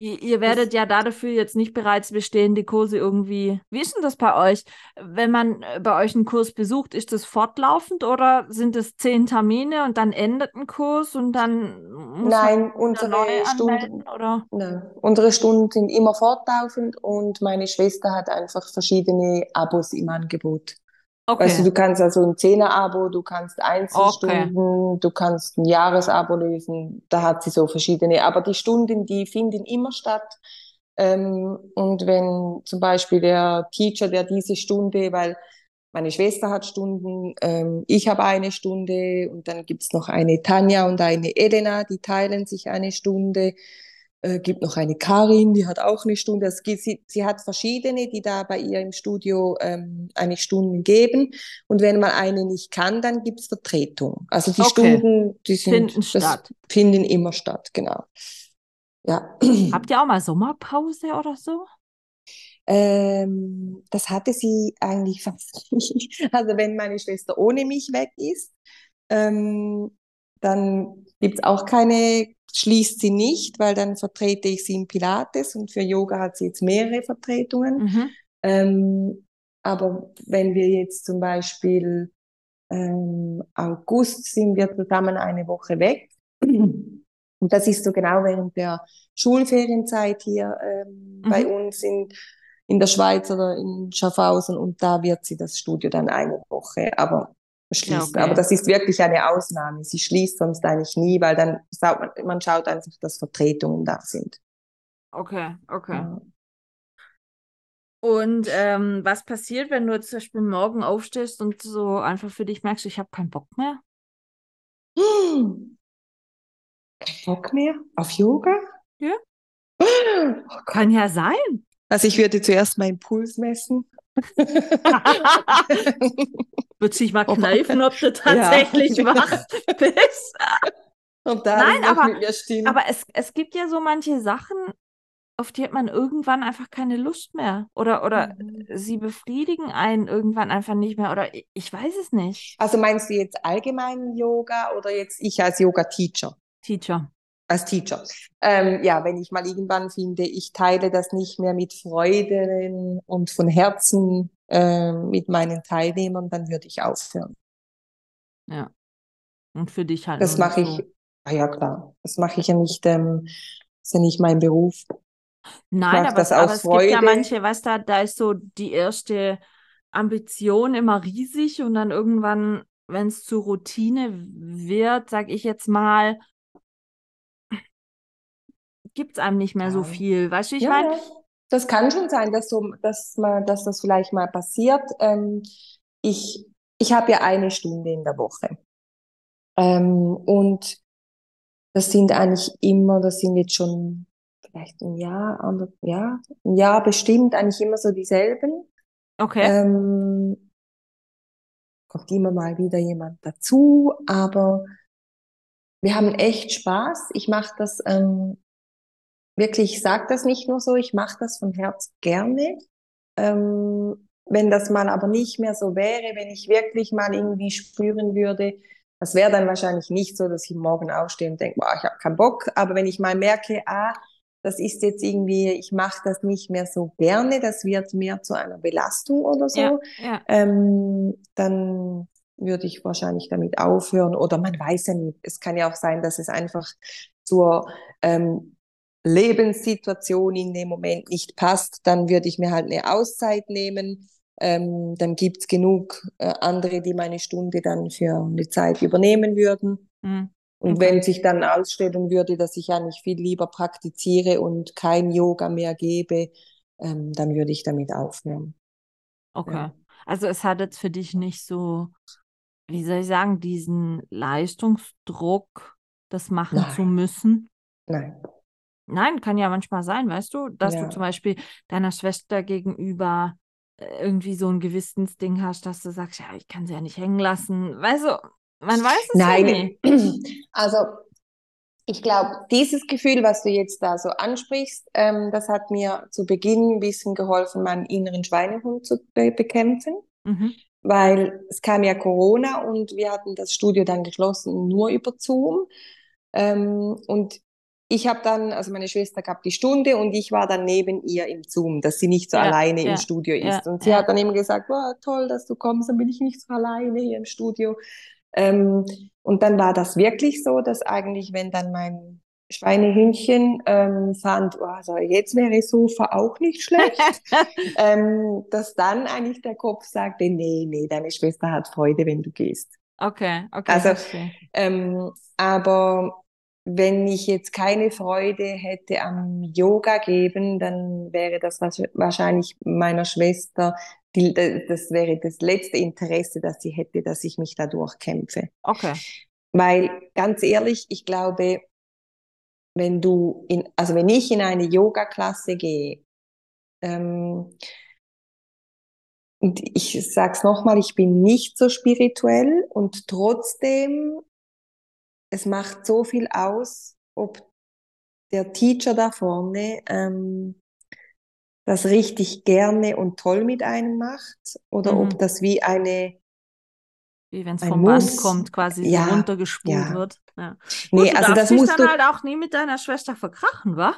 S1: Ihr, ihr werdet ja da dafür jetzt nicht bereits bestehende Kurse irgendwie. Wie ist denn das bei euch? Wenn man äh, bei euch einen Kurs besucht, ist das fortlaufend oder sind es zehn Termine und dann endet ein Kurs und dann muss
S2: nein,
S1: man
S2: unsere
S1: neu
S2: Stunden,
S1: anmelden? Oder?
S2: nein, unsere Stunden sind immer fortlaufend und meine Schwester hat einfach verschiedene Abos im Angebot.
S1: Okay.
S2: Weißt du, du kannst also ein Zehner-Abo, du kannst Einzelstunden, du kannst ein Jahresabo lösen, da hat sie so verschiedene. Aber die Stunden, die finden immer statt. Ähm, und wenn zum Beispiel der Teacher, der diese Stunde, weil meine Schwester hat Stunden, ähm, ich habe eine Stunde und dann gibt's noch eine Tanja und eine Elena, die teilen sich eine Stunde. Äh, gibt noch eine Karin, die hat auch eine Stunde. Es gibt, sie, sie hat verschiedene, die da bei ihr im Studio ähm, eine Stunde geben. Und wenn man eine nicht kann, dann gibt's Vertretung. Also die
S1: Okay.
S2: Stunden, die sind,
S1: Finden statt.
S2: finden immer statt, genau. Ja.
S1: Habt ihr auch mal Sommerpause oder so?
S2: Ähm, das hatte sie eigentlich fast nicht. Also wenn meine Schwester ohne mich weg ist, ähm, dann gibt's auch keine, schließt sie nicht, weil dann vertrete ich sie im Pilates und für Yoga hat sie jetzt mehrere Vertretungen.
S1: Mhm.
S2: Ähm, aber wenn wir jetzt zum Beispiel ähm, August sind wir zusammen eine Woche weg. Und das ist so genau während der Schulferienzeit hier ähm,
S1: Mhm.
S2: bei uns in, in der Schweiz oder in Schaffhausen. Und da wird sie das Studio dann eine Woche, aber schließt.
S1: Ja, okay.
S2: Aber das ist wirklich eine Ausnahme. Sie schließt sonst eigentlich nie, weil dann schaut man, man schaut einfach, dass Vertretungen da sind.
S1: Okay, okay.
S2: Ja.
S1: Und ähm, was passiert, wenn du zum Beispiel morgen aufstehst und so einfach für dich merkst, ich habe keinen Bock mehr?
S2: Hm. Kein Bock mehr auf Yoga?
S1: Ja.
S2: Oh.
S1: Kann ja sein.
S2: Also ich würde zuerst meinen Puls messen.
S1: Wird sich mal kneifen, ob du tatsächlich
S2: Ja.
S1: wach bist.
S2: Und dann
S1: Nein, aber-
S2: mit mir stimmen.
S1: Aber es, es gibt ja so manche Sachen, auf die hat man irgendwann einfach keine Lust mehr. Oder, oder
S2: Mhm.
S1: sie befriedigen einen irgendwann einfach nicht mehr. Oder ich, ich weiß es nicht.
S2: Also meinst du jetzt allgemein Yoga oder jetzt ich als Yoga-Teacher?
S1: Teacher.
S2: Als Teacher. Ähm, ja, wenn ich mal irgendwann finde, ich teile das nicht mehr mit Freude und von Herzen ähm, mit meinen Teilnehmern, dann würde ich aufhören.
S1: Ja. Und für dich halt
S2: Das mache ich, ah ja klar, das mache ich ja nicht, ähm, ist ja nicht mein Beruf.
S1: Nein, aber,
S2: das
S1: es- aber es gibt ja
S2: Freude.
S1: manche, weißt du, da ist so die erste Ambition immer riesig und dann irgendwann, wenn es zur Routine wird, sag ich jetzt mal, gibt es einem nicht mehr so
S2: Ja.
S1: viel. Weißt du, ich
S2: Ja,
S1: meine.
S2: Das kann schon sein, dass, so, dass, man, dass das vielleicht mal passiert. Ähm, ich ich habe ja eine Stunde in der Woche. Ähm, und das sind eigentlich immer, das sind jetzt schon vielleicht ein Jahr, ander, ja, ein Jahr bestimmt eigentlich immer so dieselben.
S1: okay,
S2: Ähm, kommt immer mal wieder jemand dazu, aber wir haben echt Spaß. Ich mache das ähm, wirklich, ich sage das nicht nur so, ich mache das von Herz gerne. Ähm, wenn das mal aber nicht mehr so wäre, wenn ich wirklich mal irgendwie spüren würde, das wäre dann wahrscheinlich nicht so, dass ich morgen aufstehe und denke, boah, ich habe keinen Bock. Aber wenn ich mal merke, ah, das ist jetzt irgendwie, ich mache das nicht mehr so gerne, das wird mehr zu einer Belastung oder so,
S1: ja, ja,
S2: ähm, dann würde ich wahrscheinlich damit aufhören. Oder man weiß ja nicht. Es kann ja auch sein, dass es einfach zur ähm, Lebenssituation in dem Moment nicht passt. Dann würde ich mir halt eine Auszeit nehmen. Ähm, dann gibt's genug äh, andere, die meine Stunde dann für eine Zeit übernehmen würden.
S1: hm,
S2: Und
S1: Okay.
S2: wenn sich dann ausstellen würde, dass ich eigentlich viel lieber praktiziere und kein Yoga mehr gebe, ähm, dann würde ich damit aufhören.
S1: okay.
S2: Ja.
S1: Also es hat jetzt für dich nicht so, wie soll ich sagen, diesen Leistungsdruck, das machen zu
S2: Nein.
S1: müssen.
S2: Nein.
S1: Nein, kann ja manchmal sein, weißt du, dass du
S2: Ja.
S1: zum Beispiel deiner Schwester gegenüber äh, irgendwie so ein Gewissensding hast, dass du sagst, ja, ich kann sie ja nicht hängen lassen. Weißt du, man weiß es ja nie.
S2: Nein, also ich glaube, dieses Gefühl, was du jetzt da so ansprichst, ähm, das hat mir zu Beginn ein bisschen geholfen, meinen inneren Schweinehund zu be bekämpfen,
S1: Mhm.
S2: weil es kam ja Corona und wir hatten das Studio dann geschlossen nur über Zoom. Ähm, und ich habe dann, also meine Schwester gab die Stunde und ich war dann neben ihr im Zoom, dass sie nicht so
S1: Ja,
S2: alleine
S1: ja,
S2: im Studio
S1: ja,
S2: ist. Und sie
S1: ja.
S2: hat dann immer gesagt, wow, toll, dass du kommst, dann bin ich nicht so alleine hier im Studio. Ähm, und dann war das wirklich so, dass eigentlich, wenn dann mein Schweinehündchen ähm, fand, oh, also jetzt wäre Sofa auch nicht schlecht, ähm, dass dann eigentlich der Kopf sagte, nee, nee, deine Schwester hat Freude, wenn du gehst.
S1: Okay, okay,
S2: Also,
S1: verstehe.
S2: Ähm, aber wenn ich jetzt keine Freude hätte am Yoga geben, dann wäre das wahrsch- wahrscheinlich meiner Schwester, die, das wäre das letzte Interesse, das sie hätte, dass ich mich da durchkämpfe.
S1: Okay.
S2: Weil ganz ehrlich, ich glaube, wenn du in, also wenn ich in eine Yoga-Klasse gehe, ähm, und ich sag's nochmal, ich bin nicht so spirituell und trotzdem, es macht so viel aus, ob der Teacher da vorne ähm, das richtig gerne und toll mit einem macht oder
S1: Mhm.
S2: ob das wie eine,
S1: Wie wenn es vom Band
S2: Muss.
S1: kommt, quasi
S2: Ja,
S1: so runtergespult
S2: ja.
S1: wird. Ja.
S2: nee,
S1: du
S2: also das musst
S1: dann
S2: du,
S1: halt auch nie mit deiner Schwester verkrachen, wa?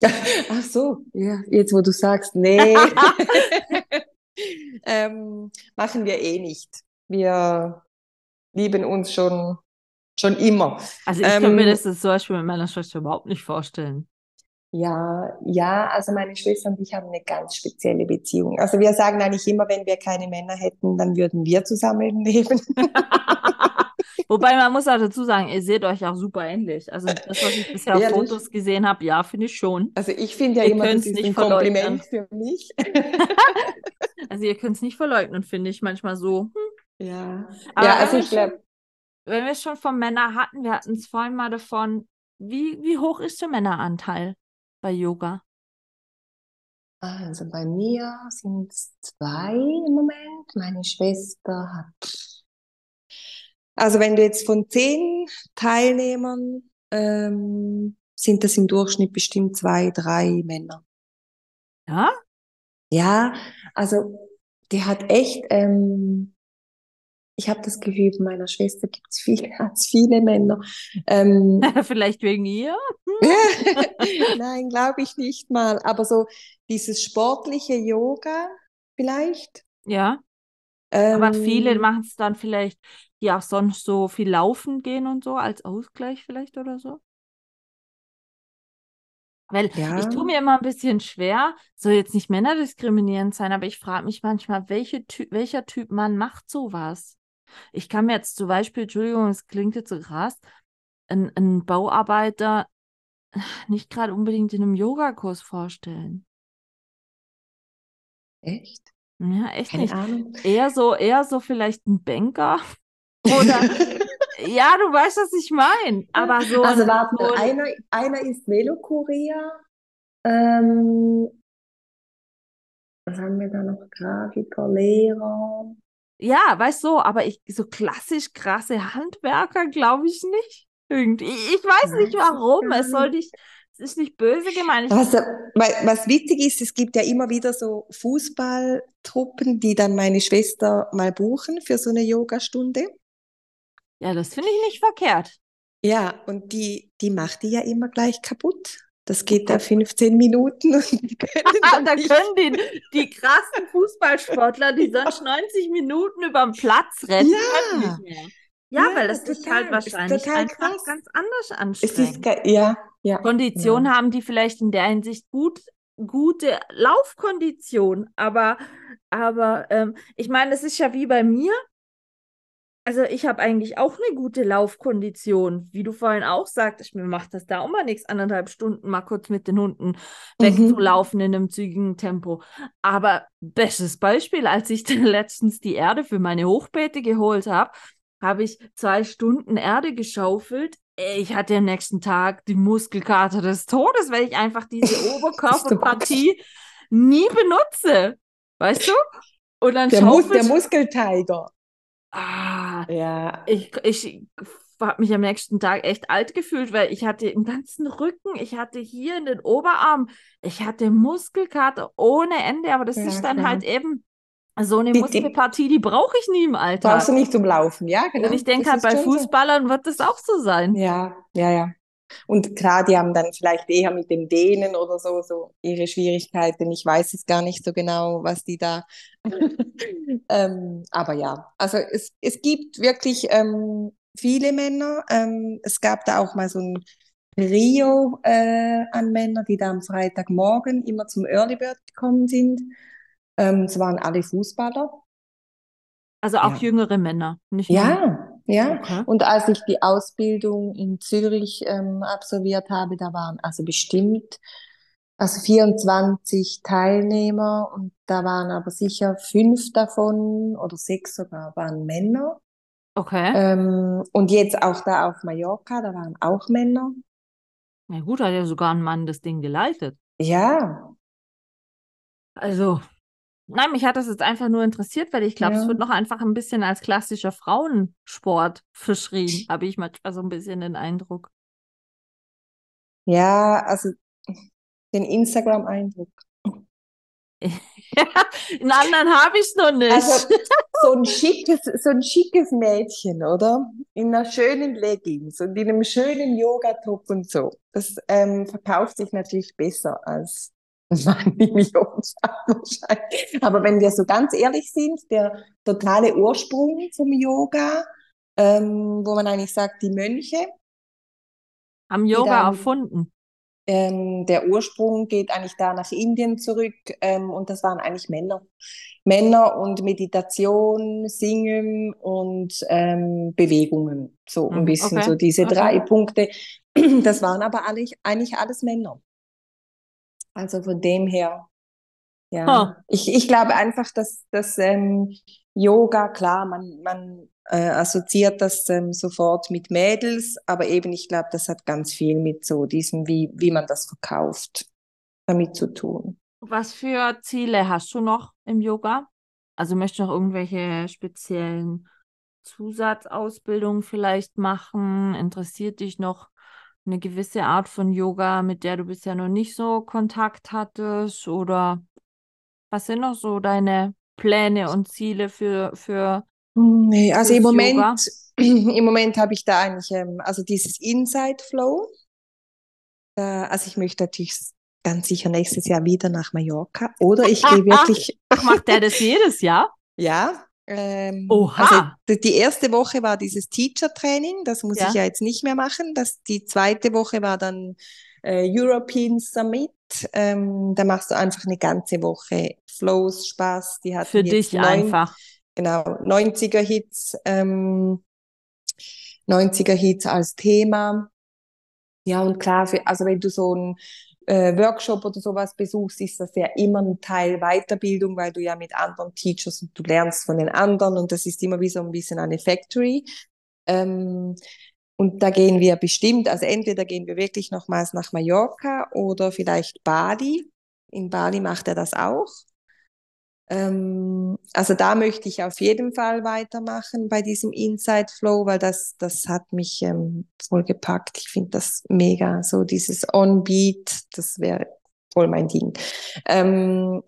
S2: Ach so, ja, jetzt wo du sagst, nee, ähm, machen wir eh nicht. Wir lieben uns schon, schon immer.
S1: Also ich kann mir
S2: Ähm,
S1: das jetzt zum Beispiel mit meiner Schwester überhaupt nicht vorstellen.
S2: Ja, ja, also meine Schwester und ich haben eine ganz spezielle Beziehung. Also wir sagen eigentlich immer, wenn wir keine Männer hätten, dann würden wir zusammen leben.
S1: Wobei man muss auch dazu sagen, ihr seht euch auch super ähnlich. Also das, was ich bisher auf
S2: Ehrlich?
S1: Fotos gesehen habe, ja, finde ich schon.
S2: Also ich finde ja
S1: Ihr
S2: immer, das ist ein. Kompliment für mich.
S1: Also ihr könnt es nicht verleugnen, finde ich manchmal so. Hm.
S2: Ja,
S1: Aber
S2: ja, also ich glaube,
S1: wenn wir es schon von Männern hatten, wir hatten es vorhin mal davon, wie, wie hoch ist der Männeranteil bei Yoga?
S2: Also bei mir sind es zwei im Moment. Meine Schwester hat. Also wenn du jetzt von zehn Teilnehmern ähm, sind das im Durchschnitt bestimmt zwei, drei Männer.
S1: Ja?
S2: Ja, also die hat echt, ähm, ich habe das Gefühl, bei meiner Schwester gibt es viele, hat's viele Männer. Ähm,
S1: Vielleicht wegen ihr?
S2: Nein, glaube ich nicht mal. Aber so dieses sportliche Yoga vielleicht.
S1: Ja. Aber viele
S2: Ähm,
S1: machen es dann vielleicht, die auch sonst so viel laufen gehen und so, als Ausgleich vielleicht oder so. Weil ich
S2: ja,
S1: tue mir immer ein bisschen schwer, soll jetzt nicht männerdiskriminierend sein, aber ich frage mich manchmal, welche Ty welcher Typ Mann macht sowas? Ich kann mir jetzt zum Beispiel, Entschuldigung, es klingt jetzt so krass, ein, ein Bauarbeiter nicht gerade unbedingt in einem Yogakurs vorstellen.
S2: echt?
S1: Ja, echt
S2: Keine
S1: nicht.
S2: Ahnung.
S1: Eher so, eher so vielleicht ein Banker oder ja, du weißt, was ich meine. Aber so
S2: Also warte
S1: so
S2: mal,
S1: ein
S2: einer, einer ist Velokurier. Ähm, was haben wir da noch? Grafiker, Lehrer.
S1: Ja, weißt du, aber ich so klassisch krasse Handwerker glaube ich nicht. Irgendwie. Ich weiß nicht warum. Es soll
S2: nicht.
S1: es ist nicht böse gemeint.
S2: Was, weil- was witzig ist, es gibt ja immer wieder so Fußballtruppen, die dann meine Schwester mal buchen für so eine Yogastunde.
S1: ja, das finde ich nicht verkehrt.
S2: Ja, und die, die macht die ja immer gleich kaputt. Das geht da 15 Minuten und die können
S1: Ah,
S2: dann
S1: da
S2: nicht.
S1: können die, die krassen Fußballsportler, die sonst 90 Minuten über den Platz rennen,
S2: Ja.
S1: nicht mehr. Ja,
S2: Ja,
S1: weil das ist
S2: total.
S1: halt
S2: Ist
S1: wahrscheinlich
S2: total
S1: einfach
S2: krass.
S1: ganz anders
S2: ist
S1: anstrengend.
S2: ge- ja, ja,
S1: Kondition
S2: genau.
S1: haben die vielleicht in der Hinsicht gut, gute Laufkondition, aber, aber ähm, ich meine, es ist ja wie bei mir. Also ich habe eigentlich auch eine gute Laufkondition, wie du vorhin auch sagtest. Mir macht das da auch mal nichts, anderthalb Stunden mal kurz mit den Hunden
S2: Mhm.
S1: wegzulaufen in einem zügigen Tempo. Aber bestes Beispiel, als ich letztens die Erde für meine Hochbeete geholt habe, habe ich zwei Stunden Erde geschaufelt. Ich hatte am nächsten Tag die Muskelkater des Todes, weil ich einfach diese Oberkörperpartie nie benutze. Weißt du? Und dann
S2: Der, Mus der Muskeltiger.
S1: Ah,
S2: Ja,
S1: ich, ich habe mich am nächsten Tag echt alt gefühlt, weil ich hatte im ganzen Rücken, ich hatte hier in den Oberarm, ich hatte Muskelkater ohne Ende, aber das
S2: ja,
S1: ist dann
S2: klar.
S1: halt eben so eine
S2: Die,
S1: Muskelpartie, die brauche ich nie im
S2: brauchst
S1: Alltag.
S2: du nicht zum Laufen, ja,
S1: Und
S2: genau.
S1: ich denke halt, bei
S2: schon so.
S1: Fußballern wird das auch so sein.
S2: Ja, ja, ja. Und klar, die haben dann vielleicht eher mit dem Dehnen oder so, so ihre Schwierigkeiten. Ich weiß es gar nicht so genau, was die da. ähm, aber ja, also es, es gibt wirklich ähm, viele Männer. Ähm, es gab da auch mal so ein Trio äh, an Männern, die da am Freitagmorgen immer zum Early Bird gekommen sind. Ähm, es waren alle Fußballer.
S1: Also auch
S2: Ja.
S1: jüngere Männer, nicht.
S2: Ja, ja.
S1: Okay.
S2: Und als ich die Ausbildung in Zürich ähm, absolviert habe, da waren also bestimmt also 24 Teilnehmer und da waren aber sicher fünf davon oder sechs sogar waren Männer.
S1: Okay.
S2: Ähm, und jetzt auch da auf Mallorca, da waren auch Männer.
S1: Na gut, hat ja sogar ein Mann das Ding geleitet.
S2: Ja,
S1: Also, nein, mich hat das jetzt einfach nur interessiert, weil ich glaube, es
S2: ja.
S1: wird noch einfach ein bisschen als klassischer Frauensport verschrien, habe ich manchmal so ein bisschen den Eindruck.
S2: Ja, also den Instagram-Eindruck.
S1: In anderen habe ich es noch nicht.
S2: Also so ein schickes, so ein schickes Mädchen, oder? In einer schönen Leggings und in einem schönen Yogatop und so. Das ähm, verkauft sich natürlich besser als ein Mann im Yoga wahrscheinlich. Aber wenn wir so ganz ehrlich sind, der totale Ursprung vom Yoga, ähm, wo man eigentlich sagt, die Mönche,
S1: Haben
S2: die
S1: Yoga
S2: dann
S1: erfunden.
S2: ähm, der Ursprung geht eigentlich da nach Indien zurück ähm, und das waren eigentlich Männer. Männer und Meditation, Singen und ähm, Bewegungen. So ein
S1: Mhm,
S2: bisschen
S1: okay,
S2: so diese
S1: okay.
S2: drei Punkte. Das waren aber alle, eigentlich alles Männer. Also von dem her, ja.
S1: Ha.
S2: Ich, ich glaube einfach, dass, dass ähm, Yoga, klar, man, man äh, assoziiert das ähm, sofort mit Mädels, aber eben ich glaube, das hat ganz viel mit so diesem, wie, wie man das verkauft, damit zu tun.
S1: Was für Ziele hast du noch im Yoga? Also möchtest du noch irgendwelche speziellen Zusatzausbildungen vielleicht machen? Interessiert dich noch eine gewisse Art von Yoga, mit der du bisher noch nicht so Kontakt hattest? Oder was sind noch so deine Pläne und Ziele für, für
S2: Nee, also im Moment,
S1: Yoga?
S2: im Moment habe ich da eigentlich, ähm, also dieses Inside Flow, äh, also ich möchte natürlich ganz sicher nächstes Jahr wieder nach Mallorca oder ich gehe wirklich,
S1: Ach, macht der das jedes Jahr?
S2: ja, ähm,
S1: Oha.
S2: also die, erste Woche war dieses Teacher-Training, das muss
S1: Ja.
S2: ich ja jetzt nicht mehr machen, das, die zweite Woche war dann äh, European Summit, ähm, da machst du einfach eine ganze Woche Flows, Spaß, die hatten
S1: Für dich
S2: neun,
S1: einfach.
S2: genau, 90er Hits, ähm, 90er Hits als Thema. Ja, und klar, für, also wenn du so einen äh, Workshop oder sowas besuchst, ist das ja immer ein Teil Weiterbildung, weil du ja mit anderen Teachers und du lernst von den anderen und das ist immer wie so ein bisschen eine Factory. Ähm, und da gehen wir bestimmt, also entweder gehen wir wirklich nochmals nach Mallorca oder vielleicht Bali. In Bali macht er das auch. Ähm, also da möchte ich auf jeden Fall weitermachen bei diesem Inside Flow, weil das, das hat mich ähm, voll gepackt. Ich finde das mega, so dieses On-Beat, das wäre voll mein Ding. Ähm,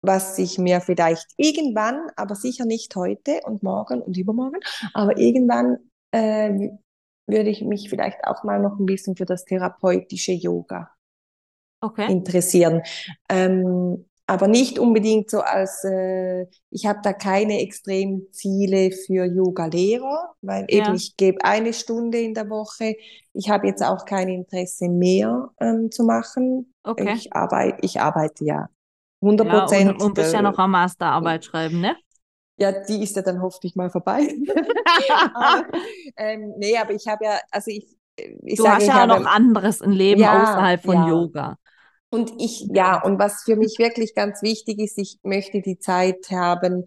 S2: was ich mir vielleicht irgendwann, aber sicher nicht heute und morgen und übermorgen, aber irgendwann äh, würde ich mich vielleicht auch mal noch ein bisschen für das therapeutische Yoga
S1: Okay.
S2: interessieren. Ähm, aber nicht unbedingt so als, äh, ich habe da keine extremen Ziele für Yoga-Lehrer, weil
S1: Ja.
S2: eben ich gebe eine Stunde in der Woche. Ich habe jetzt auch kein Interesse mehr ähm, zu machen.
S1: Okay.
S2: Ich arbeite, ich arbeite ja 100
S1: Ja,
S2: Prozent.
S1: und, und bist ja noch am Masterarbeit schreiben, ne?
S2: Ja, die ist ja dann hoffentlich mal vorbei. aber, ähm, nee, aber ich habe ja, also ich, ich
S1: Du
S2: sage,
S1: hast ja
S2: habe,
S1: noch anderes im Leben
S2: Ja,
S1: außerhalb von
S2: ja.
S1: Yoga.
S2: Und ich, ja, und was für mich wirklich ganz wichtig ist, ich möchte die Zeit haben,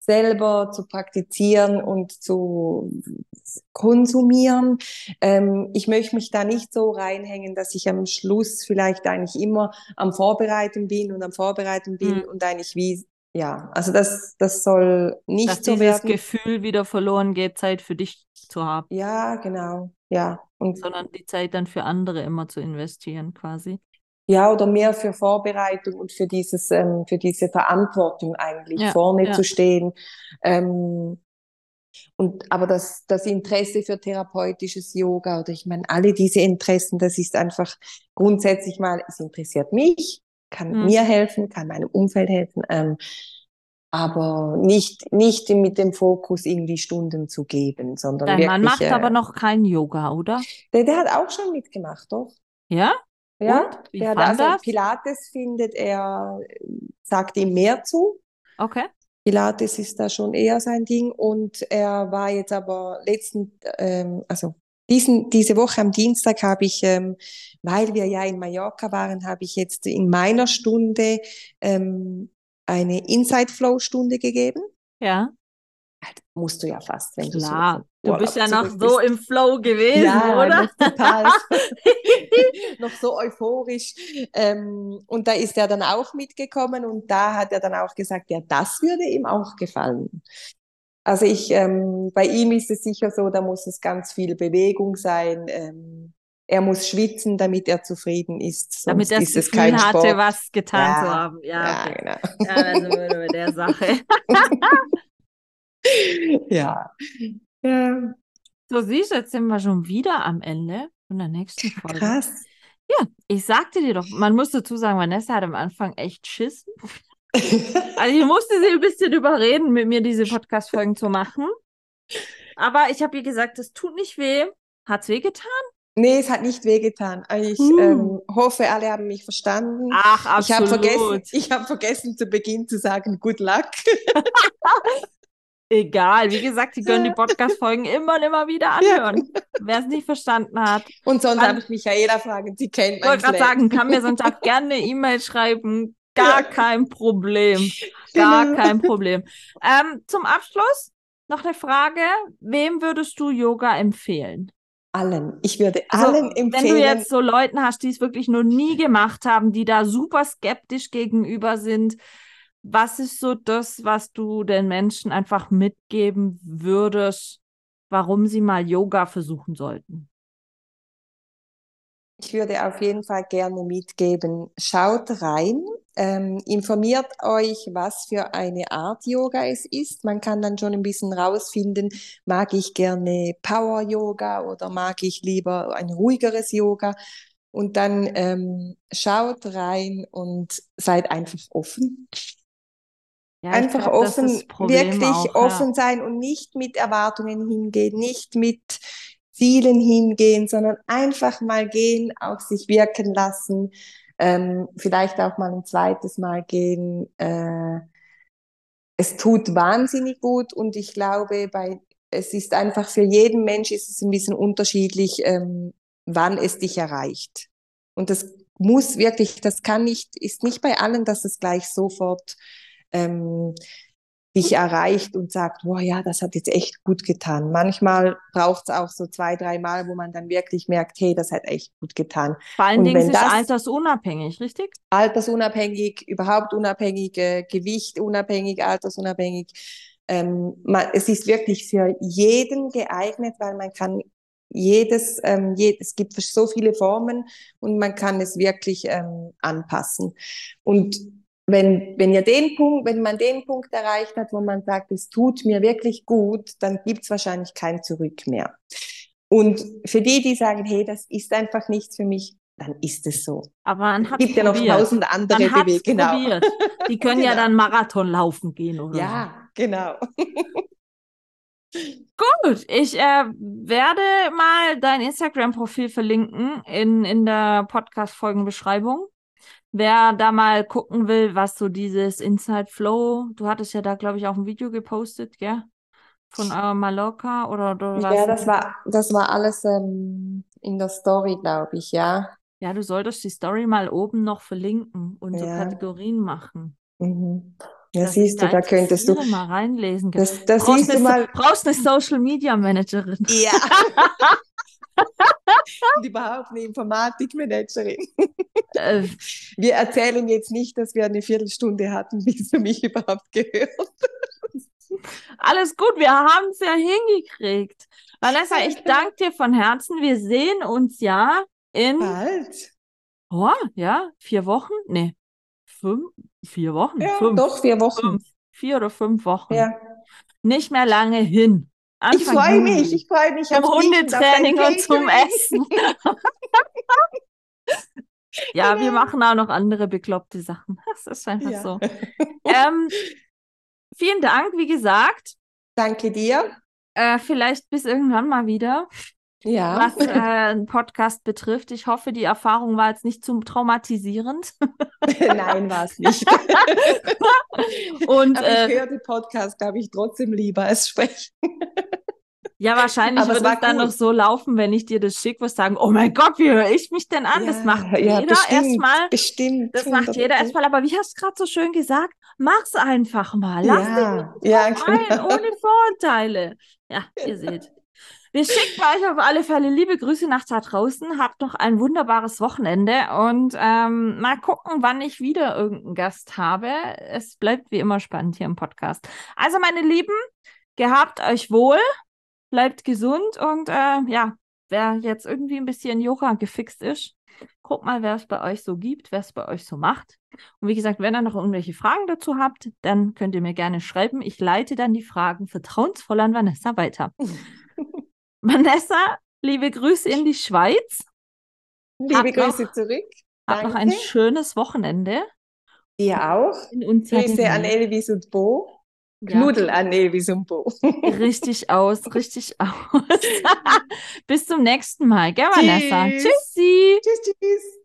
S2: selber zu praktizieren und zu konsumieren. Ähm, ich möchte mich da nicht so reinhängen, dass ich am Schluss vielleicht eigentlich immer am Vorbereiten bin und am Vorbereiten bin
S1: Mhm.
S2: und eigentlich wie, ja, also das, das soll nicht
S1: Dass
S2: so
S1: dieses
S2: werden.
S1: Gefühl wieder verloren geht, Zeit für dich zu haben,
S2: Ja, genau, ja. Und
S1: sondern die Zeit dann für andere immer zu investieren, quasi.
S2: Ja, oder mehr für Vorbereitung und für dieses, ähm, für diese Verantwortung eigentlich
S1: Ja,
S2: vorne
S1: ja.
S2: zu stehen. Ähm, und aber das, das Interesse für therapeutisches Yoga oder ich meine, alle diese Interessen, das ist einfach grundsätzlich mal, es interessiert mich, kann
S1: Hm.
S2: mir helfen, kann meinem Umfeld helfen, ähm, aber nicht, nicht mit dem Fokus irgendwie Stunden zu geben, sondern
S1: Dein Mann
S2: wirklich,
S1: macht aber
S2: äh,
S1: noch kein Yoga, oder?
S2: der, der hat auch schon mitgemacht, doch.
S1: Ja?
S2: Ja,
S1: Und? Wie
S2: der
S1: fand
S2: also
S1: das?
S2: Pilates findet er, sagt ihm mehr zu.
S1: Okay.
S2: Pilates ist da schon eher sein Ding und er war jetzt aber letzten, ähm, also diesen, diese Woche am Dienstag habe ich, ähm, weil wir ja in Mallorca waren, habe ich jetzt in meiner Stunde ähm, eine Inside Flow Stunde gegeben.
S1: Ja,
S2: Halt, musst du ja fast, wenn du so
S1: klar. Du bist ja noch so
S2: bist.
S1: im Flow gewesen,
S2: Ja,
S1: oder?
S2: total. noch so euphorisch. Ähm, und da ist er dann auch mitgekommen und da hat er dann auch gesagt, ja, das würde ihm auch gefallen. Also ich, ähm, bei ihm ist es sicher so, da muss es ganz viel Bewegung sein. Ähm, er muss schwitzen, damit er zufrieden ist,
S1: Damit
S2: sonst
S1: er das
S2: ist es
S1: Gefühl hatte,
S2: Sport.
S1: was getan
S2: Ja,
S1: zu haben. Ja,
S2: Ja,
S1: okay.
S2: genau.
S1: Ja, also bei der Sache.
S2: ja. ja.
S1: So siehst du, jetzt sind wir schon wieder am Ende von der nächsten Folge.
S2: Krass.
S1: Ja, ich sagte dir doch, man muss dazu sagen, Vanessa hat am Anfang echt Schiss. Also ich musste sie ein bisschen überreden, mit mir diese Podcast-Folgen zu machen. Aber ich habe ihr gesagt, das tut nicht weh. Hat's weh getan?
S2: Nee, es hat nicht wehgetan. Ich
S1: Uh.
S2: ähm, hoffe, alle haben mich verstanden.
S1: Ach,
S2: Ich habe vergessen,
S1: absolut.
S2: ich habe vergessen zu Beginn zu sagen, good luck.
S1: Egal, wie gesagt, sie können die Podcast-Folgen immer und immer wieder anhören. Wer es nicht verstanden hat.
S2: Und sonst darf ich Michaela fragen, sie kennt
S1: Ich
S2: mein
S1: wollte gerade sagen, kann mir sonst auch gerne eine E-Mail schreiben. Gar
S2: Ja.
S1: kein Problem. Gar
S2: Genau.
S1: kein Problem. Ähm, zum Abschluss noch eine Frage. Wem würdest du Yoga empfehlen?
S2: Allen. Ich würde
S1: Also,
S2: allen
S1: wenn
S2: empfehlen.
S1: du jetzt so Leuten hast, die es wirklich noch nie gemacht haben, die da super skeptisch gegenüber sind, was ist so das, was du den Menschen einfach mitgeben würdest, warum sie mal Yoga versuchen sollten?
S2: Ich würde auf jeden Fall gerne mitgeben, schaut rein, ähm, informiert euch, was für eine Art Yoga es ist. Man kann dann schon ein bisschen rausfinden, mag ich gerne Power Yoga oder mag ich lieber ein ruhigeres Yoga. Und dann ähm, schaut rein und seid einfach offen.
S1: Ja,
S2: Einfach
S1: glaub,
S2: offen, wirklich
S1: auch, ja.
S2: offen sein und nicht mit Erwartungen hingehen, nicht mit Zielen hingehen, sondern einfach mal gehen, auf sich wirken lassen, ähm, vielleicht auch mal ein zweites Mal gehen. Äh, es tut wahnsinnig gut und ich glaube, bei, es ist einfach für jeden Mensch ist es ein bisschen unterschiedlich, ähm, wann es dich erreicht. Und das muss wirklich, das kann nicht, ist nicht bei allen, dass es gleich sofort ähm, dich erreicht und sagt, boah, ja, das hat jetzt echt gut getan. Manchmal braucht es auch so zwei, drei Mal, wo man dann wirklich merkt, hey, das hat echt gut getan.
S1: Vor allen
S2: Und
S1: Dingen ist es
S2: das-
S1: altersunabhängig, richtig?
S2: Altersunabhängig, überhaupt unabhängig, äh, Gewicht unabhängig, altersunabhängig. Ähm, man, es ist wirklich für jeden geeignet, weil man kann jedes, ähm, je, es gibt so viele Formen und man kann es wirklich ähm, anpassen. Und wenn, wenn ihr den Punkt, wenn man den Punkt erreicht hat, wo man sagt, es tut mir wirklich gut, dann gibt's wahrscheinlich kein Zurück mehr. Und für die, die sagen, hey, das ist einfach nichts für mich, dann ist es so.
S1: Aber man
S2: Es
S1: hat
S2: gibt ja noch tausend andere Bewegungen. Genau.
S1: probiert. Die können ja
S2: Genau.
S1: dann Marathon laufen gehen oder
S2: Ja, genau.
S1: Gut, ich äh, werde mal dein Instagram-Profil verlinken in, in der Podcast-Folgenbeschreibung. Wer da mal gucken will, was so dieses Inside Flow, du hattest ja da, glaube ich, auch ein Video gepostet, gell? Von äh, Mallorca oder, oder was?
S2: Ja, das war, das war alles ähm, in der Story, glaube ich, ja.
S1: Ja, du solltest die Story mal oben noch verlinken und so
S2: Ja.
S1: Kategorien machen.
S2: Mhm. Ja,
S1: ich
S2: siehst du, da könntest du,
S1: mal reinlesen
S2: das, das
S1: brauchst,
S2: siehst du
S1: eine,
S2: mal.
S1: brauchst eine Social Media Managerin.
S2: Ja. Und überhaupt eine Informatikmanagerin.
S1: Äh,
S2: Wir erzählen jetzt nicht, dass wir eine Viertelstunde hatten, bis du mich überhaupt gehört.
S1: alles gut, wir haben es ja hingekriegt. Vanessa, ich danke dir von Herzen. Wir sehen uns ja in,
S2: Bald.
S1: oh, ja, vier Wochen? Nee, fünf, vier Wochen?
S2: Ja,
S1: fünf,
S2: doch, vier Wochen.
S1: fünf, vier oder fünf Wochen.
S2: Ja.
S1: Nicht mehr lange hin.
S2: Ich
S1: Anfang
S2: freue
S1: Juli.
S2: mich, ich freue mich
S1: Zum Hundetraining und zum. Essen. ja, wir machen auch noch andere bekloppte Sachen. Das ist einfach
S2: Ja.
S1: so. Ähm, vielen Dank, wie gesagt.
S2: Danke dir.
S1: Äh, vielleicht bis irgendwann mal wieder,
S2: Ja.
S1: was äh, einen Podcast betrifft. Ich hoffe, die Erfahrung war jetzt nicht zu traumatisierend.
S2: Nein, war es nicht.
S1: Und
S2: Aber
S1: äh,
S2: ich höre den Podcast, glaube ich, trotzdem lieber als sprechen.
S1: ja, wahrscheinlich
S2: aber es
S1: wird es
S2: war
S1: dann
S2: cool.
S1: noch so laufen, wenn ich dir das schicke, wirst sagen, oh mein Gott, wie höre ich mich denn an? das
S2: Ja,
S1: macht
S2: ja,
S1: jeder erstmal.
S2: Bestimmt.
S1: Das macht jeder
S2: 100%.
S1: erstmal, aber wie hast du gerade so schön gesagt, mach's einfach mal. Lass dich
S2: Ja, ja,
S1: ein,
S2: genau.
S1: ohne Vorurteile. Ja, ihr seht. Wir schicken euch auf alle Fälle liebe Grüße nach da draußen. Habt noch ein wunderbares Wochenende und ähm, mal gucken, wann ich wieder irgendeinen Gast habe. Es bleibt wie immer spannend hier im Podcast. Also, meine Lieben, gehabt euch wohl, bleibt gesund und äh, ja, wer jetzt irgendwie ein bisschen Yoga gefixt ist, guckt mal, wer es bei euch so gibt, wer es bei euch so macht. Und wie gesagt, wenn ihr noch irgendwelche Fragen dazu habt, dann könnt ihr mir gerne schreiben. Ich leite dann die Fragen vertrauensvoll an Vanessa weiter. Vanessa, liebe Grüße in die Schweiz.
S2: Liebe
S1: noch-
S2: Grüße zurück.
S1: Habt noch ein schönes Wochenende.
S2: Dir auch. Grüße an. Elvis und Bo.
S1: Ja,
S2: Knuddel an Elvis und Bo.
S1: richtig aus, richtig aus. Bis zum nächsten Mal, gell, Vanessa?
S2: Tschüss.
S1: Tschüssi.
S2: Tschüss, tschüss.